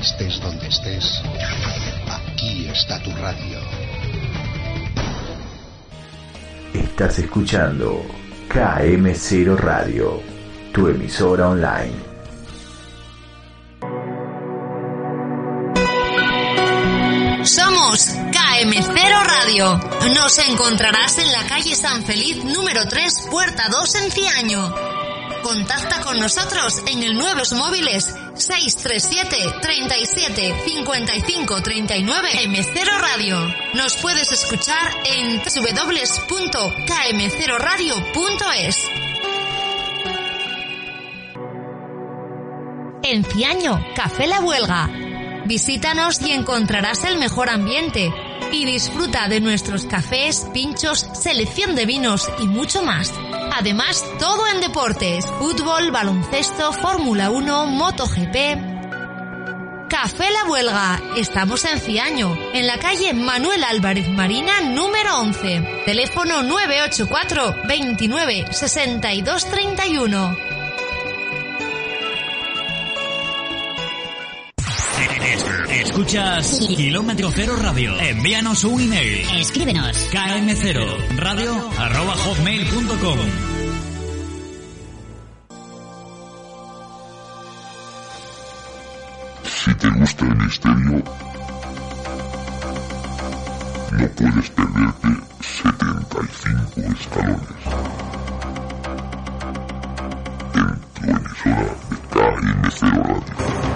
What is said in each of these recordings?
Estés donde estés, aquí está tu radio. Estás escuchando KM0 Radio, tu emisora online. Somos KM0 Radio. Nos encontrarás en la calle San Feliz número 3, puerta 2 en Ciaño. Contacta con nosotros en el Nuevos Móviles 637 37 55 39 M0 Radio. Nos puedes escuchar en www.km0radio.es. En Ciaño, Café La Huelga. Visítanos y encontrarás el mejor ambiente. Y disfruta de nuestros cafés, pinchos, selección de vinos y mucho más. Además, todo en deportes, fútbol, baloncesto, Fórmula 1, MotoGP. Café La Huelga. Estamos en Ciaño, en la calle Manuel Álvarez Marina, número 11. Teléfono 984 29 62 31. Escuchas Kilómetro Cero Radio. Envíanos un email. Escríbenos. km0 radio arroba hotmail.com. Si te gusta el misterio, no puedes perderte 75 escalones. En tu emisora de KM0 Radio.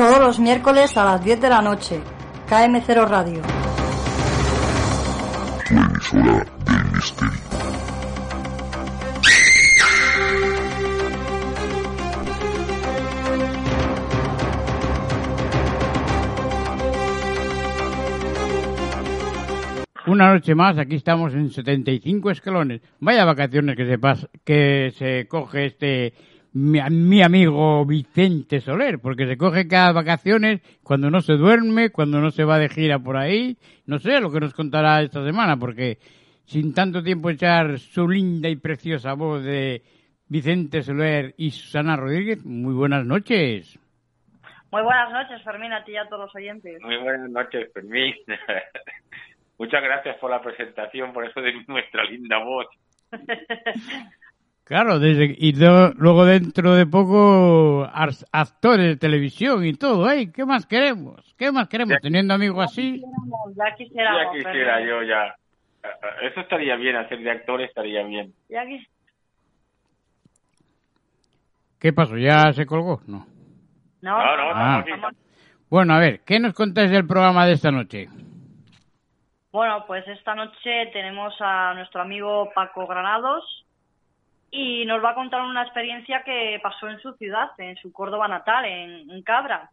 Todos los miércoles a las 10 de la noche. KM0 Radio. Tu emisora del misterio. Una noche más, aquí estamos en 75 escalones. Vaya vacaciones que se, pas que se coge este mi, mi, amigo Vicente Soler, porque se coge cada vacaciones cuando no se duerme, cuando no se va de gira por ahí. No sé lo que nos contará esta semana, porque sin tanto tiempo echar su linda y preciosa voz de Vicente Soler y Susana Rodríguez, muy buenas noches. Muy buenas noches, Fermín, a ti y a todos los oyentes. Muy buenas noches, Fermín. Muchas gracias por la presentación, por eso de nuestra linda voz. Claro, desde, y do, luego dentro de poco actores de televisión y todo, ¿eh? ¿Qué más queremos? ¿Qué más queremos? Ya, Teniendo amigos así. Ya quisiera, ya quisiera yo, ya. Eso estaría bien, hacer de actor estaría bien. Ya quis... ¿Qué pasó? ¿Ya se colgó? No. No, no, no, Ah. no, no. Bueno, a ver, ¿qué nos contáis del programa de esta noche? Bueno, pues esta noche tenemos a nuestro amigo Paco Granados y nos va a contar una experiencia que pasó en su ciudad, en su Córdoba natal, en, en Cabra.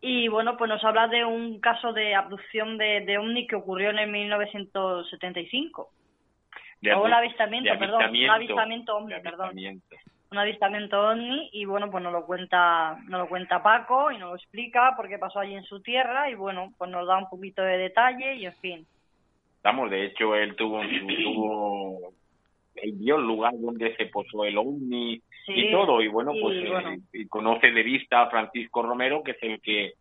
Y bueno, pues nos habla de un caso de abducción de, de ovni que ocurrió en el 1975. De o un avi- avistamiento, de perdón, un avistamiento, avistamiento ovni, perdón. avistamiento. Un avistamiento ovni y bueno, pues nos lo cuenta, nos lo cuenta Paco y nos lo explica por qué pasó allí en su tierra y bueno, pues nos da un poquito de detalle y en fin. Vamos, de hecho, él tuvo, tuvo vio el lugar donde se posó el ovni Sí, y todo, y bueno, y pues eh, y conoce de vista a Francisco Romero, que es el que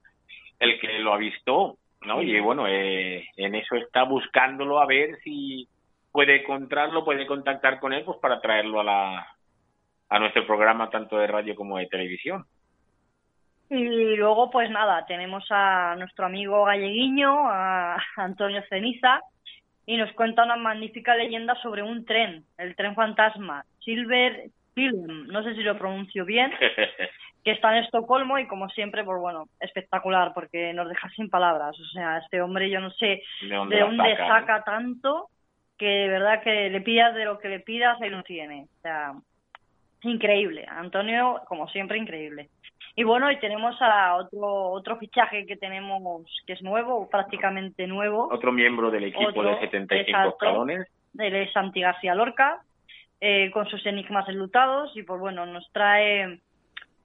el que lo avistó, ¿no? Sí. Y bueno, eh, en eso está buscándolo a ver si puede encontrarlo, puede contactar con él, pues para traerlo a la a nuestro programa tanto de radio como de televisión. Y luego, pues nada, tenemos a nuestro amigo galleguiño, a Antonio Ceniza, y nos cuenta una magnífica leyenda sobre un tren, el tren fantasma, Silver Film, no sé si lo pronuncio bien, que está en Estocolmo y como siempre, pues bueno, espectacular porque nos deja sin palabras. O sea, este hombre yo no sé ¿De dónde, de dónde saca, saca, no? tanto que de verdad que le pidas de lo que le pidas, ahí lo tiene. O sea, increíble. Antonio, como siempre, increíble. Y bueno, y tenemos a otro otro fichaje que tenemos que es nuevo, prácticamente nuevo. Otro miembro del equipo Otro, de 75 exacto. escalones. Él es Santi García Lorca, eh, con sus enigmas enlutados, y pues bueno, nos trae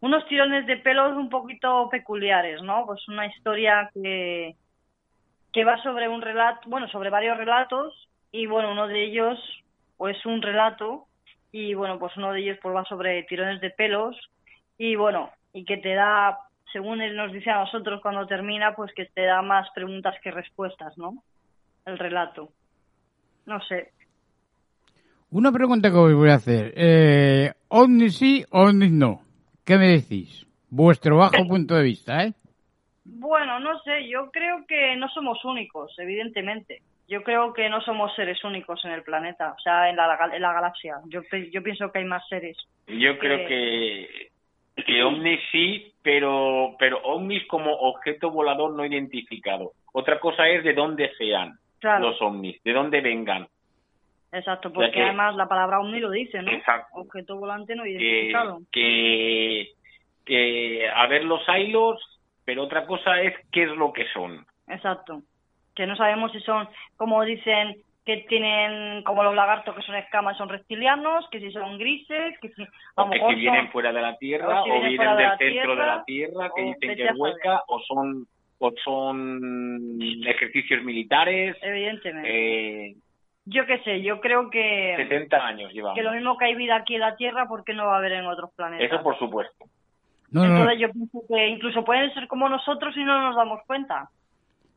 unos tirones de pelos un poquito peculiares, ¿no? Pues una historia que, que va sobre un relato, bueno, sobre varios relatos, y bueno, uno de ellos, pues un relato, y bueno, pues uno de ellos pues va sobre tirones de pelos, y bueno, y que te da, según él nos dice a nosotros cuando termina, pues que te da más preguntas que respuestas, ¿no? El relato. No sé. Una pregunta que os voy a hacer. Eh, ovnis sí, ovnis no. ¿Qué me decís? Vuestro bajo punto de vista, ¿eh? Bueno, no sé, yo creo que no somos únicos, evidentemente. Yo creo que no somos seres únicos en el planeta, o sea, en la, gal- en la galaxia. Yo, pienso que hay más seres. Yo creo que que ovnis sí, pero pero ovnis como objeto volador no identificado. Otra cosa es de dónde sean Claro. los ovnis, de dónde vengan. Exacto, sea porque que- además la palabra ovni lo dice, ¿no? Exacto. Objeto volante no que, identificado. que, que a ver los hilos, pero otra cosa es qué es lo que son. Exacto. Que no sabemos si son, como dicen, que tienen como los lagartos que son escamas, son reptilianos, que si son grises, que si a O lo que mejor si vienen son- fuera de la Tierra, o si o vienen vienen fuera de del la centro de Tierra, la Tierra, que o dicen que es hueca, o son o son ejercicios militares. evidentemente. Eh, Yo qué sé, yo creo que 70 años llevamos. que lo mismo que hay vida aquí en la Tierra, ¿por qué no va a haber en otros planetas? Eso por supuesto. No, no, Entonces yo pienso que incluso pueden ser como nosotros y no nos damos cuenta.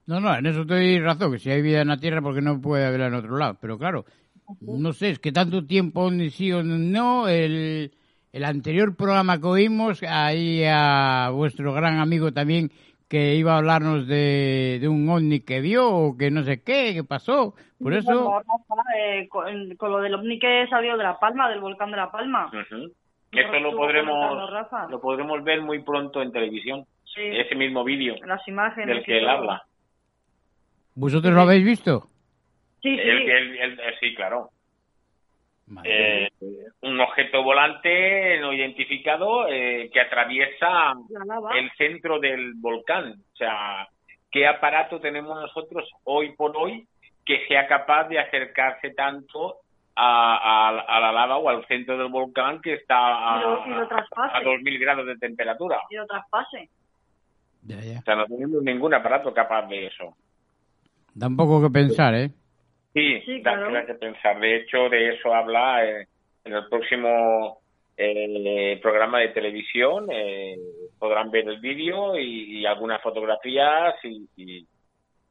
No, no, en eso te doy razón, que si hay vida en la Tierra, porque no puede haberla en otro lado? Pero claro, no sé, es que tanto tiempo ni sí o no, el, el anterior programa que oímos, ahí a vuestro gran amigo también, que iba a hablarnos de, de un ovni que vio, o que no sé qué, que pasó, por eso... Bueno, Rafa, eh, con, con lo del ovni que salió de La Palma, del volcán de La Palma. Eso lo podremos lo podremos ver muy pronto en televisión. Sí, Ese mismo vídeo las imágenes. del que él habla. ¿Vosotros lo habéis visto? Sí, sí. El él- eh, sí, claro. Eh, un objeto volante no identificado eh, que atraviesa el centro del volcán. O sea, ¿qué aparato tenemos nosotros hoy por hoy que sea capaz de acercarse tanto a, a- a la lava o al centro del volcán que está a, Y lo- y lo traspase. a 2.000 grados de temperatura? Y lo traspase. Ya, ya. O sea, no tenemos ningún aparato capaz de eso. Da un poco que pensar, ¿eh? Sí, Sí, da claro. que pensar. De hecho, de eso habla eh, en el próximo eh, programa de televisión. eh, podrán ver el vídeo y, y algunas fotografías y, y-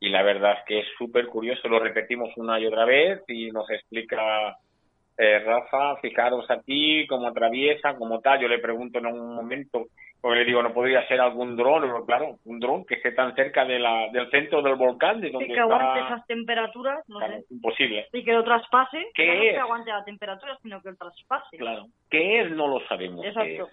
y la verdad es que es súper curioso. Lo repetimos una y otra vez y nos explica eh, Rafa, fijaros aquí cómo atraviesa, cómo tal. Yo le pregunto en un momento, porque le digo, ¿no podría ser algún dron? Pero claro, un dron que esté tan cerca de la, del centro del volcán, de donde que aguante está... esas temperaturas, no Claro, sé. imposible. Y que lo traspase. ¿Qué no es? que aguante la temperatura, sino que lo traspase. Claro. ¿Qué es? No lo sabemos. Exacto.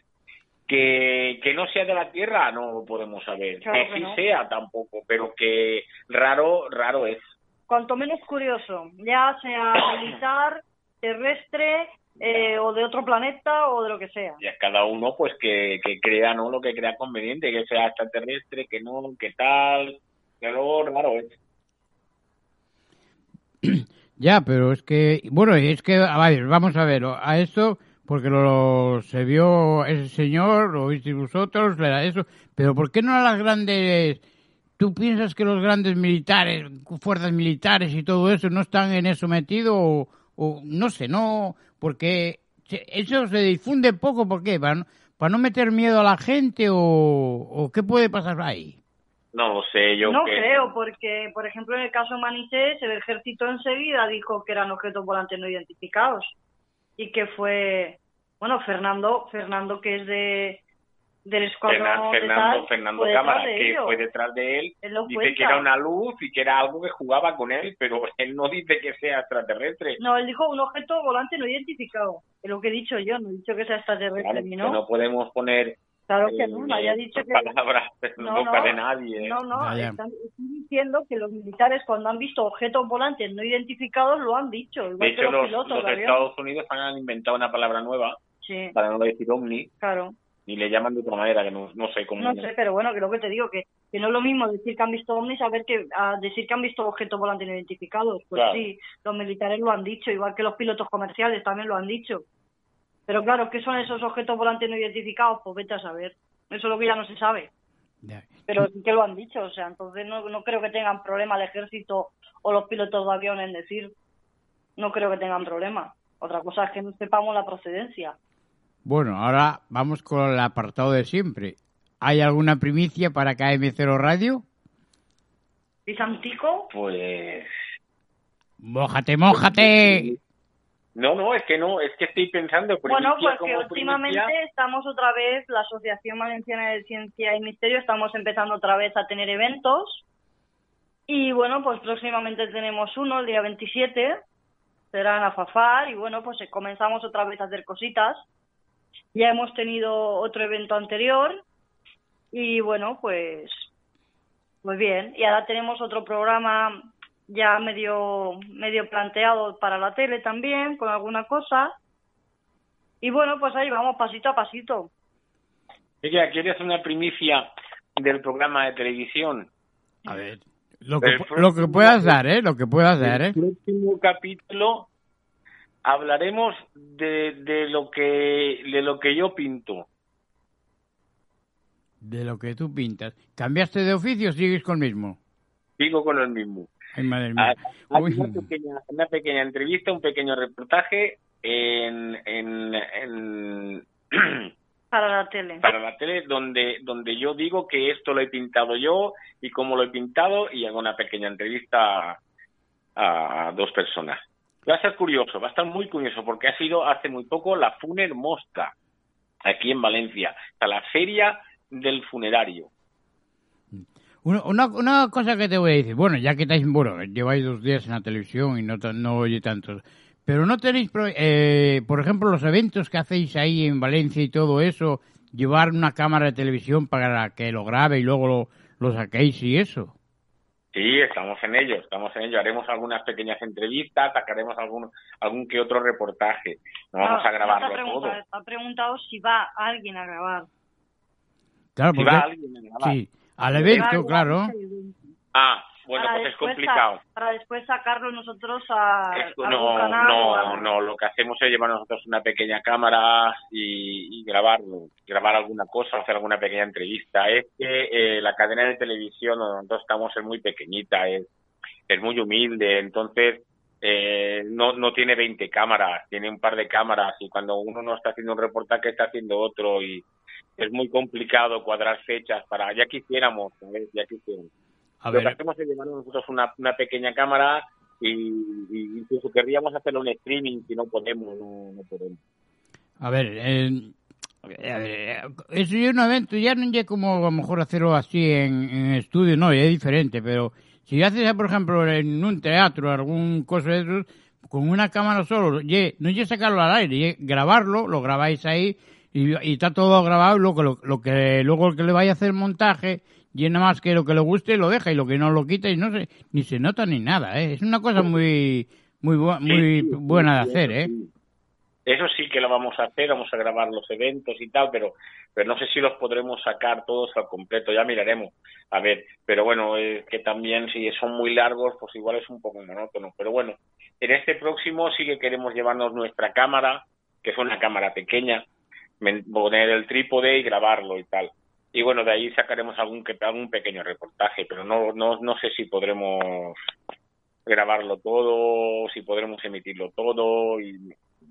Que, que no sea de la Tierra, no lo podemos saber. Claro que que sí no. sea, tampoco. Pero que raro, raro es. Cuanto menos curioso, ya sea militar, terrestre, eh, o de otro planeta, o de lo que sea. Y a cada uno, pues, que, que crea, ¿no? Lo que crea conveniente, que sea extraterrestre, que no, que tal. Pero raro es. Ya, pero es que, bueno, es que, a ver, vamos a ver, a esto, porque lo, se vio ese señor, lo visteis vosotros, era eso, pero ¿por qué no a las grandes, tú piensas que los grandes militares, fuerzas militares y todo eso no están en eso metido o, o no sé, no, porque se- eso se difunde poco, ¿por qué? ¿Para no, para no meter miedo a la gente o, o qué puede pasar ahí? No lo sé, yo no que- creo, porque, por ejemplo, en el caso de Manité, el ejército enseguida dijo que eran objetos volantes no identificados. Y que fue, bueno, Fernando, Fernando que es de del escuadrón Fernando, tal, Fernando fue detrás Cámara, de que ellos. fue detrás de él, Él lo dice cuenta. que era una luz y que era algo que jugaba con él, pero él no dice que sea extraterrestre. No, él dijo un objeto volante no identificado. Es lo que he dicho yo, no he dicho que sea extraterrestre Claro, ni que no. no podemos poner Claro que eh, no, nadie ha dicho que... palabras en No, boca no, de nadie. ¿eh? No, no, Ya, ya. están, estoy diciendo que los militares cuando han visto objetos volantes no identificados lo han dicho, igual De que hecho, los, los, pilotos los. Estados Unidos han inventado una palabra nueva, Sí, para no decir ovni, claro. Y le llaman de otra manera, que no, no sé cómo. No sé, pero bueno, lo que te digo, que, que no es lo mismo decir que han visto ovnis a ver que a decir que han visto objetos volantes no identificados. Pues Claro. sí, los militares lo han dicho, igual que los pilotos comerciales también lo han dicho. Pero claro, ¿qué son esos objetos volantes no identificados? Pues vete a saber. Eso es lo que ya no se sabe. Pero sí que lo han dicho, o sea, entonces no, no creo que tengan problema el ejército o los pilotos de avión en decir. No creo que tengan problema. Otra cosa es que no sepamos la procedencia. Bueno, ahora vamos con el apartado de siempre. ¿Hay alguna primicia para KM0 Radio? ¿Pisantico? Pues ¡Mójate, mójate! no, no, es que no, es que estoy pensando. Bueno, pues que últimamente primicia. estamos otra vez, la Asociación Valenciana de Ciencia y Misterio, estamos empezando otra vez a tener eventos. Y bueno, pues próximamente tenemos uno, el día 27, será en Afafar. Y bueno, pues comenzamos otra vez a hacer cositas. Ya hemos tenido otro evento anterior. Y bueno, pues, pues bien. Y ahora tenemos otro programa ya medio, medio planteado para la tele también, con alguna cosa. Y bueno, pues ahí vamos pasito a pasito. Ella, ¿quieres una primicia del programa de televisión? A ver. Lo que, lo que puedas dar, ¿eh? Lo que puedas dar, ¿eh? El próximo capítulo hablaremos de, de lo que de lo que yo pinto. De lo que tú pintas. ¿Cambiaste de oficio o sigues con el mismo? Sigo con el mismo. Ay, madre Ah, mía. una, pequeña, una pequeña entrevista, un pequeño reportaje en, en, en- Para la tele. para la tele donde donde yo digo que esto lo he pintado yo y cómo lo he pintado y hago una pequeña entrevista a, a dos personas. Va a ser curioso, va a estar muy curioso porque ha sido hace muy poco la Funer Mosca aquí en Valencia, sea, la feria del funerario. Una, cosa que te voy a decir, bueno, ya que estáis, bueno, lleváis dos días en la televisión y no, oye tantos, pero no tenéis, eh, por ejemplo, los eventos que hacéis ahí en Valencia y todo eso, llevar una cámara de televisión para que lo grabe y luego lo, lo saquéis y eso. Sí, estamos en ello, estamos en ello. Haremos algunas pequeñas entrevistas, sacaremos algún algún que otro reportaje. No vamos Ah, a grabarlo ha todo. ha preguntado si va alguien a grabar. Claro, Si porque, va alguien a grabar. sí, al evento, claro. Ah, bueno, Para pues es complicado. para después sacarlo nosotros a, Es- a no, canal no, no, lo que hacemos es llevar nosotros una pequeña cámara y, y grabarlo, grabar alguna cosa, hacer alguna pequeña entrevista. Es que eh, la cadena de televisión donde nosotros estamos es muy pequeñita, es, es muy humilde, entonces eh, no, no tiene 20 cámaras, tiene un par de cámaras y cuando uno no está haciendo un reportaje está haciendo otro y es muy complicado cuadrar fechas para, ya quisiéramos, ¿sabes? ya quisiéramos. A Lo que ver, hacemos es llevar nosotros una, una pequeña cámara y, y incluso querríamos hacerlo en streaming si no podemos, no, no podemos. a ver, eh, a ver, eso es un evento, ya no es como a lo mejor hacerlo así en, en estudio, no, es diferente, pero si haces, por ejemplo, en un teatro, algún cosa de esos, con una cámara solo, ye, no es sacarlo al aire, ye, grabarlo, lo grabáis ahí y, y está todo grabado, luego lo, lo que luego el que le vaya a hacer montaje, y nada más que lo que le guste lo deja y lo que no lo quita y no se, ni se nota ni nada, ¿eh? es una cosa muy muy bu- muy Sí, buena de hacer, eso ¿eh? sí. Eso sí que lo vamos a hacer, vamos a grabar los eventos y tal, pero, pero no sé si los podremos sacar todos al completo, ya miraremos. A ver, pero bueno, es que también si son muy largos, pues igual es un poco monótono. Pero bueno, en este próximo sí que queremos llevarnos nuestra cámara, que es una cámara pequeña, poner el trípode y grabarlo y tal. Y bueno, de ahí sacaremos algún que algún pequeño reportaje, pero no no no sé si podremos grabarlo todo, si podremos emitirlo todo y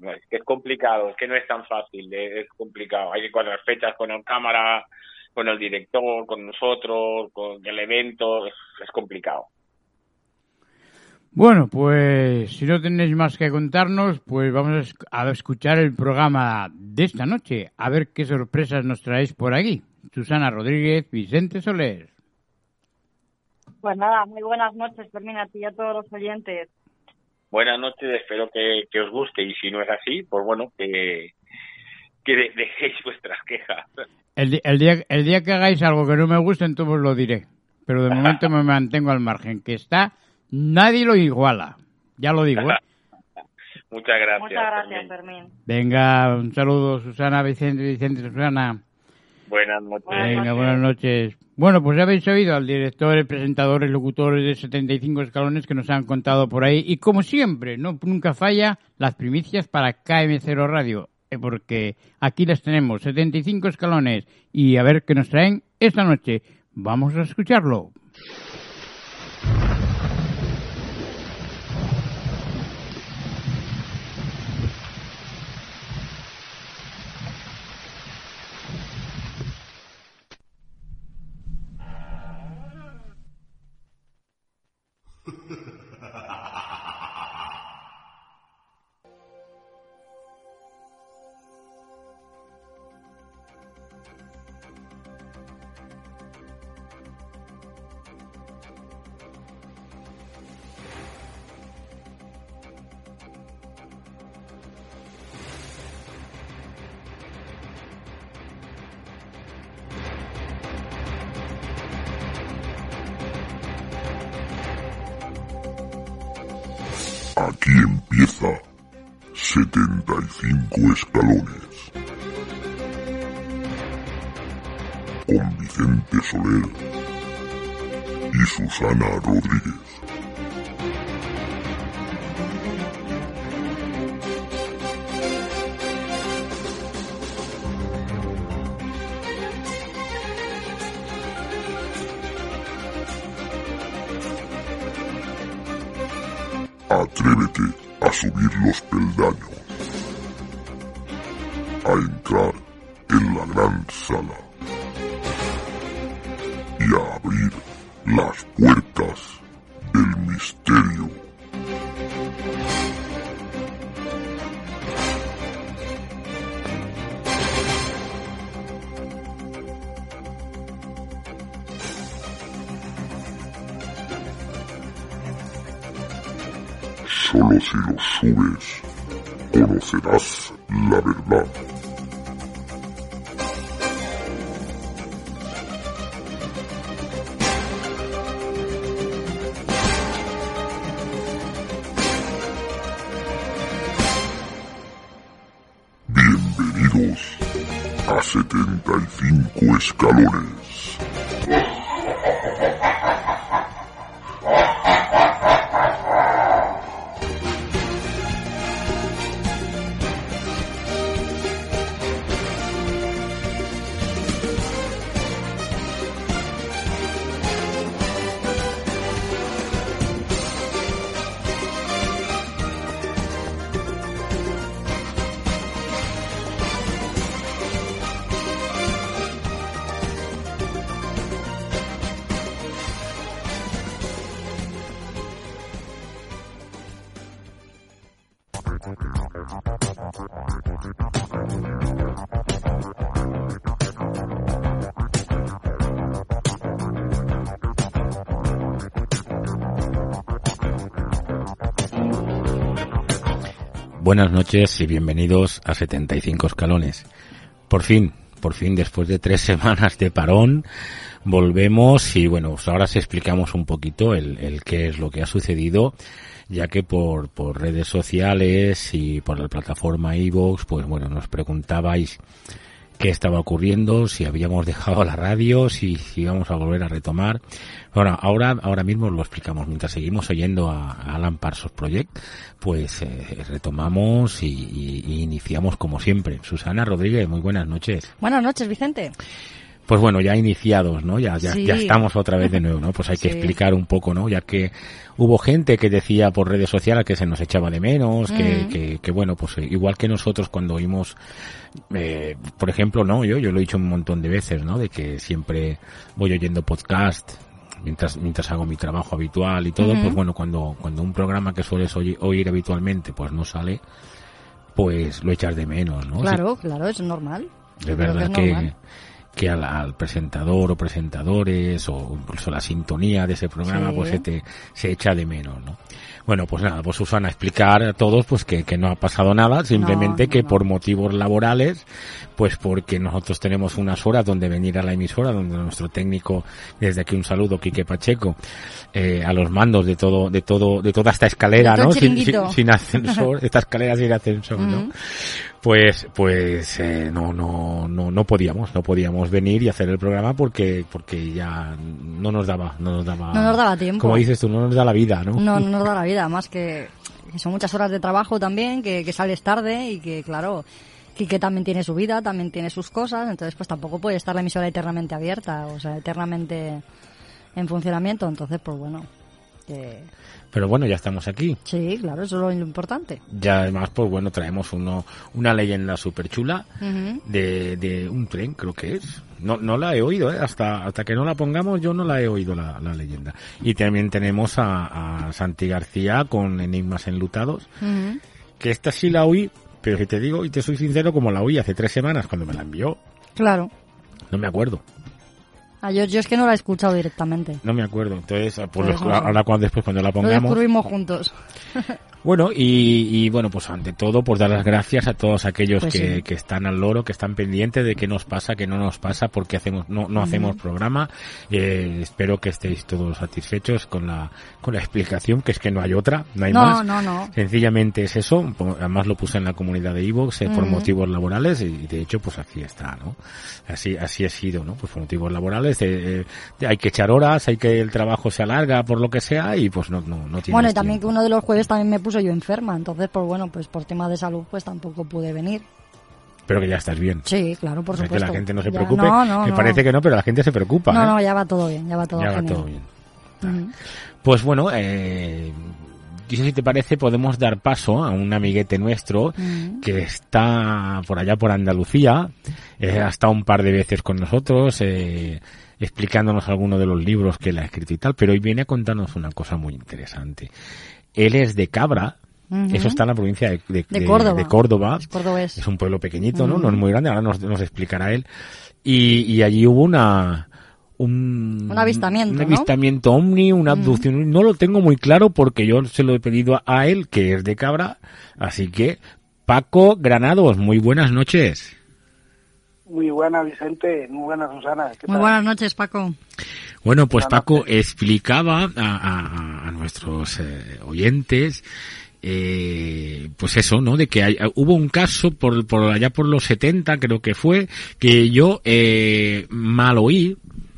es que es complicado, es que no es tan fácil, es, complicado. Hay que cuadrar fechas con el cámara, con el director, con nosotros, con el evento, es, es complicado. Bueno, pues si no tenéis más que contarnos, pues vamos a escuchar el programa de esta noche, a ver qué sorpresas nos traéis por aquí. Susana Rodríguez, Vicente Soler. Pues nada, muy buenas noches, Fermín, a ti y a todos los oyentes. Buenas noches, espero que, que os guste y si no es así, pues bueno, que, que de- dejéis vuestras quejas. El, di- el día, el día que hagáis algo que no me guste, entonces os lo diré. Pero de momento me mantengo al margen, que está, nadie lo iguala. Ya lo digo, ¿eh? Muchas gracias. Muchas gracias, Fermín. Fermín. Venga, un saludo, Susana, Vicente, Vicente, Susana. Buenas noches. Buenas Venga, noches. buenas noches. Bueno, pues ya habéis oído al director, el presentador, el locutor de 75 escalones que nos han contado por ahí. Y como siempre, no nunca falla las primicias para KM0 Radio. eh, Porque aquí las tenemos, 75 escalones. Y a ver qué nos traen esta noche. Vamos a escucharlo. Aquí empieza 75 escalones. Con Vicente Soler y Susana Rodríguez. Buenas noches y bienvenidos a 75 escalones. Por fin, por fin, después de tres semanas de parón, volvemos y bueno, pues ahora os explicamos un poquito el, el qué es lo que ha sucedido, ya que por, por redes sociales y por la plataforma iVoox, pues bueno, nos preguntabais qué estaba ocurriendo, si habíamos dejado la radio, si, si íbamos a volver a retomar. Bueno, ahora, ahora mismo lo explicamos. Mientras seguimos oyendo a, Alan Parsons Project, pues eh, retomamos y, y- y iniciamos como siempre. Susana Rodríguez, muy buenas noches. Buenas noches, Vicente. Pues bueno, ya iniciados, ¿no? Ya, ya, Sí. ya estamos otra vez de nuevo, ¿no? Pues hay que Sí. explicar un poco, ¿no? Ya que hubo gente que decía por redes sociales que se nos echaba de menos, que, Mm. que, que bueno, pues eh, igual que nosotros cuando oímos, eh, por ejemplo, ¿no? Yo, yo lo he dicho un montón de veces, ¿no? De que siempre voy oyendo podcast mientras, mientras hago mi trabajo habitual y todo, pues bueno, cuando, cuando un programa que sueles oír, oír habitualmente, pues no sale, pues lo echas de menos, ¿no? Claro, claro, es normal. Es verdad es que. Que al, al presentador o presentadores o incluso la sintonía de ese programa Sí. pues se, te, se echa de menos, ¿no? Bueno, pues nada, pues Susana, explicar a todos pues que, que no ha pasado nada, simplemente No, que no. por motivos laborales, pues porque nosotros tenemos unas horas donde venir a la emisora, donde nuestro técnico, desde aquí un saludo, Quique Pacheco, eh, a los mandos de todo, de todo, de toda esta escalera, ¿no? Sin, sin ascensor, esta escalera sin ascensor, ¿no? Pues pues eh, no no no no podíamos no podíamos venir y hacer el programa porque porque ya no nos daba no nos daba No nos daba tiempo. como dices tú no nos da la vida no No, no nos da la vida, más que, que son muchas horas de trabajo también, que, que sales tarde y que, claro, que también tiene su vida, también tiene sus cosas, entonces pues tampoco puede estar la emisora eternamente abierta, o sea, eternamente en funcionamiento, entonces pues bueno, que pero bueno ya estamos aquí sí, claro, eso es lo importante. ya además pues bueno traemos uno una leyenda súper chula de, de un tren creo que es no no la he oído ¿eh? hasta hasta que no la pongamos yo no la he oído la, la leyenda y también tenemos a, a Santi García con Enigmas enlutados Ujú. que esta sí la oí, pero si te digo y te soy sincero, como la oí hace tres semanas cuando me la envió, Claro. no me acuerdo, Ah, yo, yo es que no la he escuchado directamente. no me acuerdo. Entonces, ah, pues Pues lo- no. ahora cuando después cuando la Lo pongamos, descubrimos juntos. Bueno, y, y, bueno, pues ante todo, pues dar las gracias a todos aquellos Pues que, sí. que están al loro, que están pendientes de qué nos pasa, qué no nos pasa, porque hacemos, no, no hacemos programa. Eh, espero que estéis todos satisfechos con la, con la explicación, que es que no hay otra, no hay No, más. no, no. Sencillamente es eso, además lo puse en la comunidad de Evox por Ujú. motivos laborales y de hecho pues aquí está, ¿no? Así, así ha sido, ¿no? Pues por motivos laborales, eh, eh, hay que echar horas, hay que el trabajo se alarga por lo que sea y pues no, no, no tienes Bueno, y también que uno de los jueves también me puso yo enferma, entonces, pues bueno, pues por tema de salud, pues tampoco pude venir. Pero que ya estás bien. Sí, claro, por O sea, supuesto. que la gente no se Ya- preocupe. no, no, Me parece que no, pero la gente se preocupa. No, ¿eh? no, ya va todo bien, ya va todo Ya va todo bien. Pues bueno, eh, yo si te parece podemos dar paso a un amiguete nuestro Ujú. que está por allá por Andalucía, eh, ha estado un par de veces con nosotros, eh, explicándonos algunos de los libros que él ha escrito y tal, pero hoy viene a contarnos una cosa muy interesante. Él es de Cabra, eso está en la provincia de, de- De de- Córdoba. de Córdoba. Es un pueblo pequeñito, ¿no? No es muy grande, ahora nos, nos explicará él. Y, y allí hubo una... Un, Un avistamiento, un ¿no? avistamiento ovni, una abducción. No lo tengo muy claro porque yo se lo he pedido a él, que es de Cabra. Así que, Paco Granados, muy buenas noches. Muy buena, Vicente. Muy buena, Susana. ¿Qué Muy tal? buenas noches, Paco. Bueno, pues Buenas Paco explicaba a, a- a nuestros eh, oyentes, eh, pues eso, ¿no? De que hay- hubo un caso por, por allá por los 70, creo que fue, que yo eh, mal oí,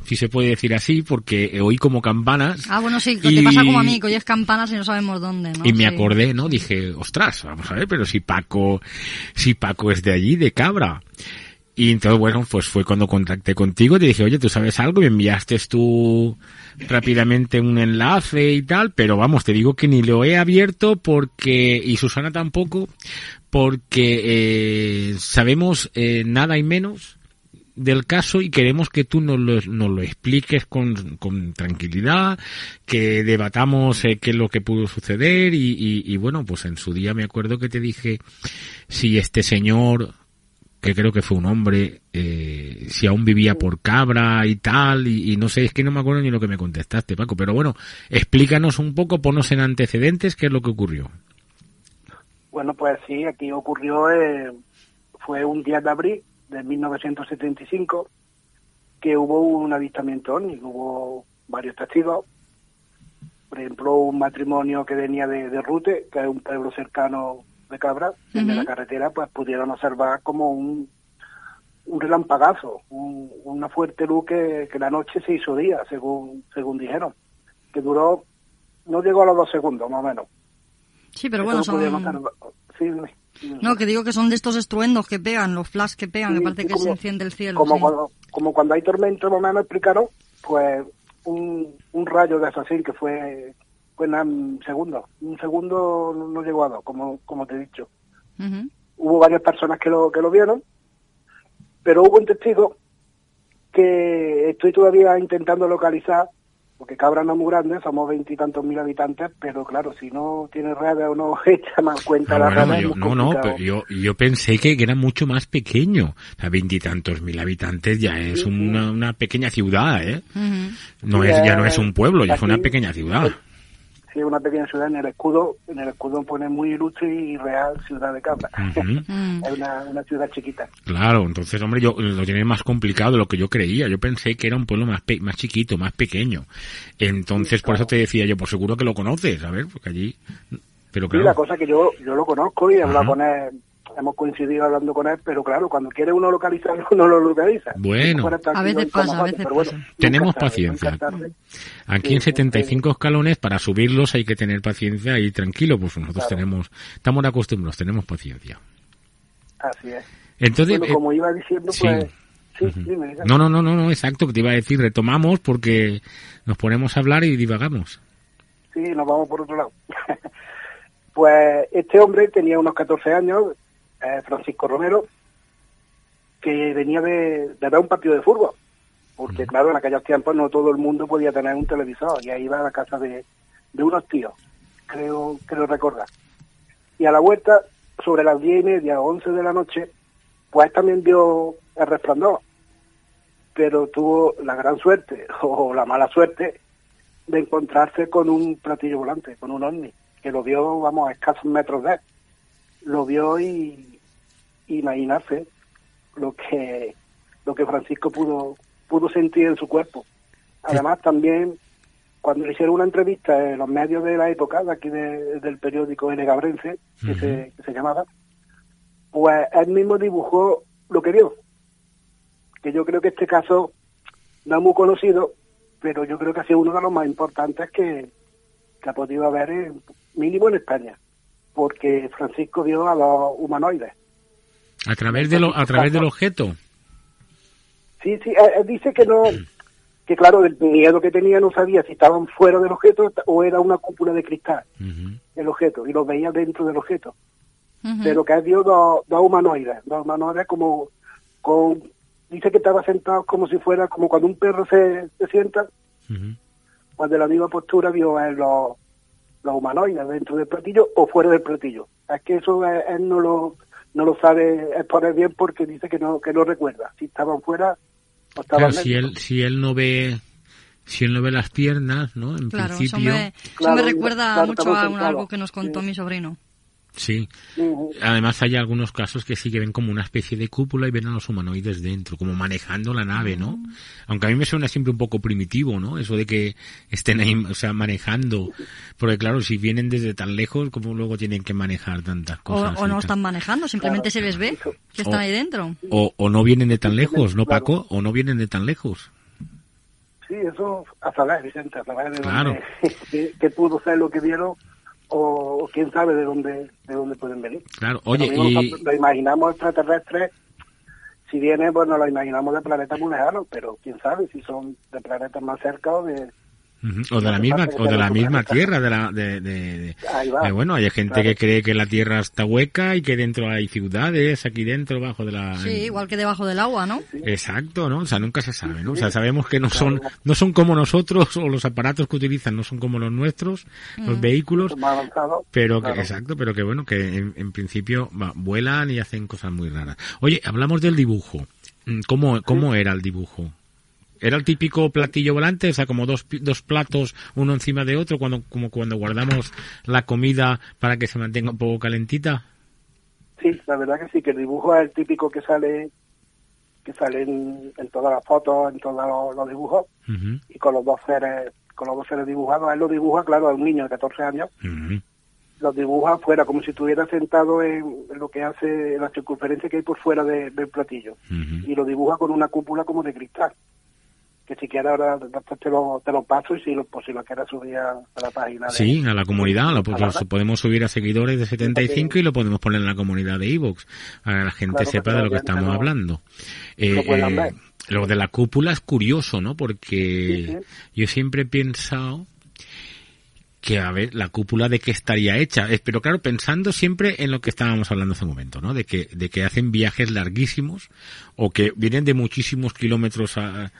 si se puede decir así, porque oí como campanas. Ah, bueno, sí, Y- te pasa como a mí, que oyes campanas y no sabemos dónde, ¿no? Y me Sí. acordé, ¿no? Dije, ostras, vamos a ver, pero si Paco, si Paco es de allí, de Cabra. Y entonces, bueno, pues fue cuando contacté contigo, te dije, oye, ¿tú sabes algo? Y me enviaste tú rápidamente un enlace y tal, pero vamos, te digo que ni lo he abierto porque, y Susana tampoco, porque eh, sabemos eh, nada y menos del caso y queremos que tú nos lo, nos lo expliques con, tranquilidad, que debatamos eh, qué es lo que pudo suceder y, y, bueno, pues en su día me acuerdo que te dije si este señor, que creo que fue un hombre, eh, si aún vivía por cabra y tal, y, no sé, es que no me acuerdo ni lo que me contestaste, Paco, pero bueno, explícanos un poco, ponos en antecedentes qué es lo que ocurrió. Bueno, pues sí, aquí ocurrió, eh, fue un 10 de abril de 1975 que hubo un avistamiento ovni, hubo varios testigos. Por ejemplo, un matrimonio que venía de, de Rute, que es un pueblo cercano de Cabra, Ujú. la carretera, pues pudieron observar como un, un relampagazo, un- una fuerte luz que, que la noche se hizo día, según, según dijeron, que duró, no llegó a los dos segundos, más o menos. Sí, pero Eso bueno, lo pudieron son... observar. Sí, dime. No, que digo que son de estos estruendos que pegan, los flash que pegan, que Sí, parece sí, que como- se enciende el cielo. como sí. cuando como cuando hay tormenta o menos explicaron pues un, un rayo de así que fue fue en segundo un segundo no- llegó a dos como como te he dicho hubo varias personas que lo que lo vieron pero hubo un testigo que estoy todavía intentando localizar porque Cabra no es muy grande, somos veintitantos mil habitantes, pero claro, si no tiene redes o no echa más cuenta Ah, la bueno, redes, yo- es muy no, no, pero yo, yo pensé que era mucho más pequeño. O sea, veintitantos mil habitantes ya es una, una pequeña ciudad, ¿eh? No Sí, es, ya no es un pueblo, ya es una pequeña ciudad. Una pequeña ciudad en el escudo, en el escudo pone muy ilustre y real ciudad de Cabra. Es una, una ciudad chiquita. Claro, entonces, hombre, yo lo tiene más complicado de lo que yo creía. Yo pensé que era un pueblo más pe- más chiquito, más pequeño. Entonces, por eso te decía yo, por seguro que lo conoces, a ver, porque allí... Pero Sí, la claro, cosa que yo yo lo conozco y he hablado Ajá. con él, hemos coincidido hablando con él, pero claro, cuando quiere uno localizarlo, no lo localiza. Bueno. A veces pasa, a veces pero bueno, Tenemos paciencia. aquí sí, en sí, 75 escalones, para subirlos hay que tener paciencia y tranquilo, pues nosotros Claro. tenemos, estamos acostumbrados, tenemos paciencia. Así es. Entonces, bueno, eh, como iba diciendo, sí. pues... Sí, dime. No, no, no, no, no, exacto, que te iba a decir, retomamos porque nos ponemos a hablar y divagamos. Sí, nos vamos por otro lado. pues este hombre tenía unos 14 años, eh, Francisco Romero, que venía de, de ver un partido de fútbol. Porque, claro, en aquellos tiempos no todo el mundo podía tener un televisor. Y ahí iba a la casa de, de unos tíos, creo, creo recordar. Y a la vuelta, sobre las 10 y media o 11 de la noche, pues también vio el resplandor. Pero tuvo la gran suerte, o la mala suerte, de encontrarse con un platillo volante, con un ovni, que que lo vio, vamos, a escasos metros de él. Lo vio y imaginarse lo que lo que Francisco pudo pudo sentir en su cuerpo. Además, también cuando le hicieron una entrevista en los medios de la época, de aquí de- del periódico N. Gabrense, que, se, que se llamaba, pues él mismo dibujó lo que vio. Que yo creo que este caso no es muy conocido, pero yo creo que ha sido uno de los más importantes que, que ha podido haber, en- mínimo en España, porque Francisco vio a los humanoides. A través, de lo, a través del objeto. Sí, sí, él, dice que no, que claro, del miedo que tenía no sabía si estaban fuera del objeto o era una cúpula de cristal el objeto, y los veía dentro del objeto. Pero que él vio dos, dos humanoides, dos humanoides como con, dice que estaba sentado como si fuera, como cuando un perro se, se sienta, pues de la misma postura vio a él los, los humanoides dentro del platillo o fuera del platillo. Es que eso él, él no lo no lo sabe exponer bien porque dice que no que no recuerda si estaban fuera o estaban Claro, si él, si él no ve si él no ve las piernas, ¿no? En Claro, eso principio, me, eso Claro, me recuerda claro, mucho a un- algo que nos contó mi sobrino. Sí. Además hay algunos casos que sí que ven como una especie de cúpula y ven a los humanoides dentro, como manejando la nave, ¿no? Aunque a mí me suena siempre un poco primitivo, ¿no? Eso de que estén ahí, o sea, manejando. Porque claro, si vienen desde tan lejos, ¿cómo luego tienen que manejar tantas cosas? o no tal? están manejando, simplemente se les ve que están O- ahí dentro. O, o no vienen de tan lejos, ¿no, Paco? O no vienen de tan lejos. Sí, eso a saber, Vicente, a saber de Claro. que, que pudo ser lo que vieron o, o quién sabe de dónde de dónde pueden venir. Claro, oye, Lo y... imaginamos extraterrestres, si viene, nos lo imaginamos de planetas muy lejanos, pero quién sabe si son de planetas más cerca o de... O de la misma, o de la misma tierra, de la, de, de- de- Ahí va. eh, bueno, hay gente Claro. que cree que la tierra está hueca y que dentro hay ciudades, aquí dentro, bajo de la... Sí, igual que debajo del agua, ¿no? Exacto, ¿no? O sea, nunca se sabe, ¿no? O sea, sabemos que no son, no son como nosotros o los aparatos que utilizan no son como los nuestros, los Mm. vehículos, pero que, Claro. exacto, pero que bueno, que en, en principio va, vuelan y hacen cosas muy raras. Oye, hablamos del dibujo. Mm, ¿Cómo, cómo era el dibujo? ¿Era el típico platillo volante? O sea, como dos, dos platos uno encima de otro, cuando, como cuando guardamos la comida para que se mantenga un poco calentita. Sí, la verdad que sí, que el dibujo es el típico que sale que sale en, en todas las fotos, en todos los, los dibujos, y con los dos seres, con los dos seres dibujados, él lo dibuja, claro, a un niño de 14 años, ujú. los dibuja fuera, como si estuviera sentado en, en lo que hace la circunferencia que hay por fuera de- del platillo, y lo dibuja con una cúpula como de cristal, que si quieres ahora después te lo, te lo paso y si lo, pues si lo quieres subir a, a la página. de- Sí, a la comunidad, lo, pues, a la- lo podemos subir a seguidores de 75 y lo podemos poner en la comunidad de Evox, para que la gente Claro, sepa de lo que estamos hablando. lo puedan ver. lo de la cúpula es curioso, ¿no? Porque Sí, sí. yo siempre he pensado que, a ver, la cúpula de qué estaría hecha. Eh, Pero claro, pensando siempre en lo que estábamos hablando hace un momento, ¿no? De que, de que hacen viajes larguísimos o que vienen de muchísimos kilómetros a,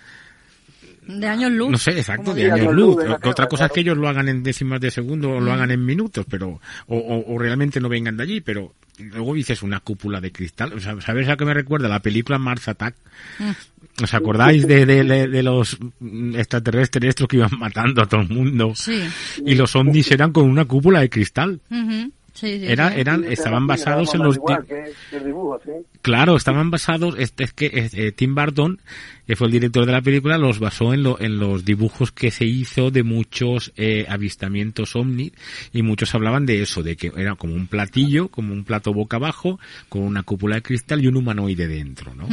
De años luz. no sé, exacto, de años años luz. Otra Tierra, cosa es que ellos lo hagan en décimas de segundo o lo Mm. hagan en minutos, pero o, o- o realmente no vengan de allí, pero luego dices una cúpula de cristal. O sea, ¿Sabes a qué me recuerda? La película Mars Attack. Mm. ¿Os acordáis de, de, de- de los mm, extraterrestres estos que iban matando a todo el mundo? Sí. Y los ovnis eran con una cúpula de cristal. Ujú. Sí, sí, Era, sí. eran, Sí, estaban basados en los, igual di- que- que el dibujo, sí. Claro, estaban basados, este es que eh, Tim Burton, que fue el director de la película, los basó en, lo- en los dibujos que se hizo de muchos eh, avistamientos ovni y muchos hablaban de eso, de que era como un platillo, como un plato boca abajo, con una cúpula de cristal y un humanoide dentro, ¿no?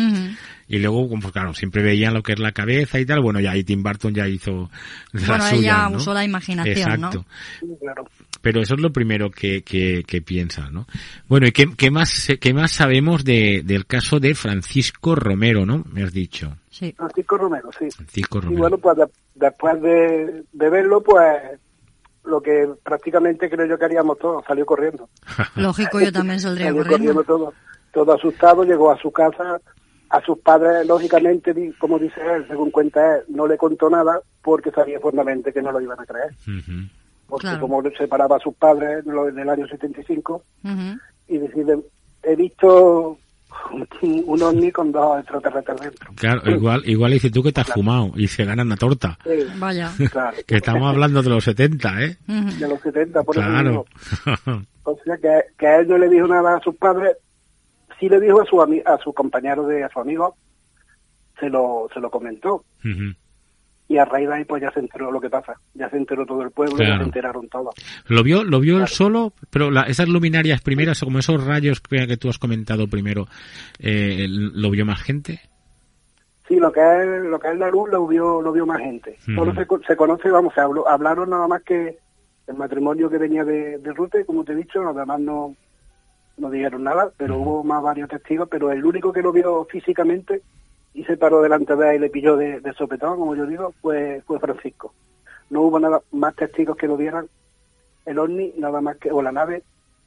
Y luego, pues claro, siempre veían lo que es la cabeza y tal, bueno, ya ahí Tim Burton ya hizo la Bueno, suya, ella ¿no? usó la imaginación, Exacto. ¿no? Sí, claro. Pero eso es lo primero que, que, que piensas, ¿no? Bueno, ¿y qué, qué más, qué más sabemos de, del caso de Francisco Romero, no? Me has dicho. Sí. Francisco Romero, sí. Francisco Y Romero. bueno, pues de- después de, de verlo, pues lo que prácticamente creo yo que haríamos todos, salió corriendo. Lógico, yo también saldría Salió corriendo. todo, todo asustado, llegó a su casa, a sus padres, lógicamente, di- como dice él, según cuenta él, no le contó nada porque sabía fuertemente que no lo iban a creer. Porque Claro. como separaba a sus padres en lo- en el año 75, Ujú. y decide, he visto un, un ovni con dos extraterrestres dentro. Claro, igual, igual dice tú que te has fumado y se gana una torta. Sí, Vaya. claro. Que estamos hablando de los 70, ¿eh? De los 70, por eso Claro. digo. O sea, que, que a él no le dijo nada a sus padres, sí le dijo a su, ami- a su compañero, de, a su amigo, se lo, se lo comentó. Y a raíz de ahí, pues ya se enteró lo que pasa. Ya se enteró todo el pueblo, ya se enteraron todos. Lo vio, lo vio él solo, pero la- esas luminarias primeras, como esos rayos que, que tú has comentado primero, eh, ¿lo vio más gente? Sí, lo que es, lo que es la luz lo vio, lo vio más gente. Solo se, co- se conoce, vamos, se habló, hablaron nada más que el matrimonio que venía de, de Rute, como te he dicho, los demás no, no dijeron nada, pero hubo más varios testigos, pero el único que lo vio físicamente y se paró delante de él y le pilló de, de sopetón, como yo digo, fue, fue Francisco. No hubo nada más testigos que lo vieran el ovni, nada más que, o la nave,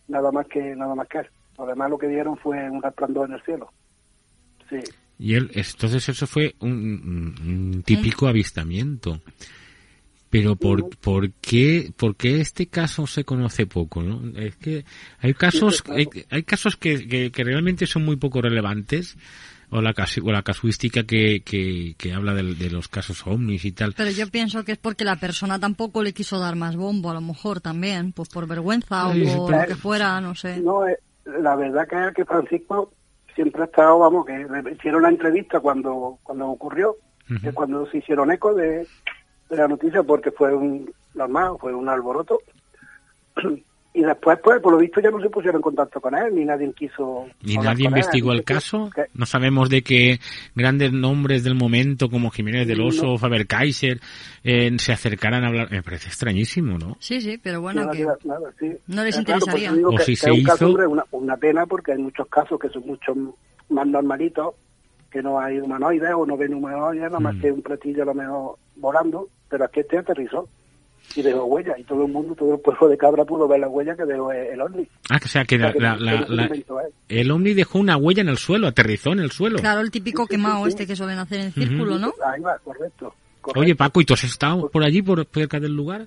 nada más que, nada más que él. Lo demás lo que vieron fue un resplandor en el cielo. Sí. Y él, entonces eso fue un, típico avistamiento. Pero por, ¿por qué, por qué este caso se conoce poco, no? Es que hay casos, hay, hay casos que, que, que realmente son muy poco relevantes, o la, casu- o la casuística que, que, que habla de, los casos ovnis y tal. Pero yo pienso que es porque la persona tampoco le quiso dar más bombo, a lo mejor también, pues por vergüenza Sí, o por pero- lo que fuera, no sé. No, eh, la verdad que es que Francisco siempre ha estado, vamos, que le hicieron la entrevista cuando cuando ocurrió, que cuando se hicieron eco de, de la noticia, porque fue un normal, fue un alboroto. Y después, pues, por lo visto ya no se pusieron en contacto con él, ni nadie quiso... ¿Y hablar nadie él. investigó el caso? que- No sabemos de que grandes nombres del momento como Jiménez del No. Oso, Faber Kaiser, eh, se acercaran a hablar. Me parece extrañísimo, ¿no? Sí, sí, pero bueno, no, que nada, nada, sí. no les Eh, claro, interesaría. O que- si que se caso, hizo- hombre, una, una pena porque hay muchos casos que son mucho más normalitos, que no hay humanoides o no ven humanoides, nada más Mm. que un platillo a lo mejor volando, pero aquí este aterrizó y dejó huella y todo el mundo, todo el pueblo de Cabra pudo ver la huella que dejó el ovni. Ah, o sea que la- la- la- el ovni dejó una huella en el suelo, aterrizó en el suelo. Claro, el típico quemado este que suelen hacer en círculo, ¿no? Ahí va, correcto. correcto. Oye, Paco, ¿y tú has estado por allí, por cerca del lugar?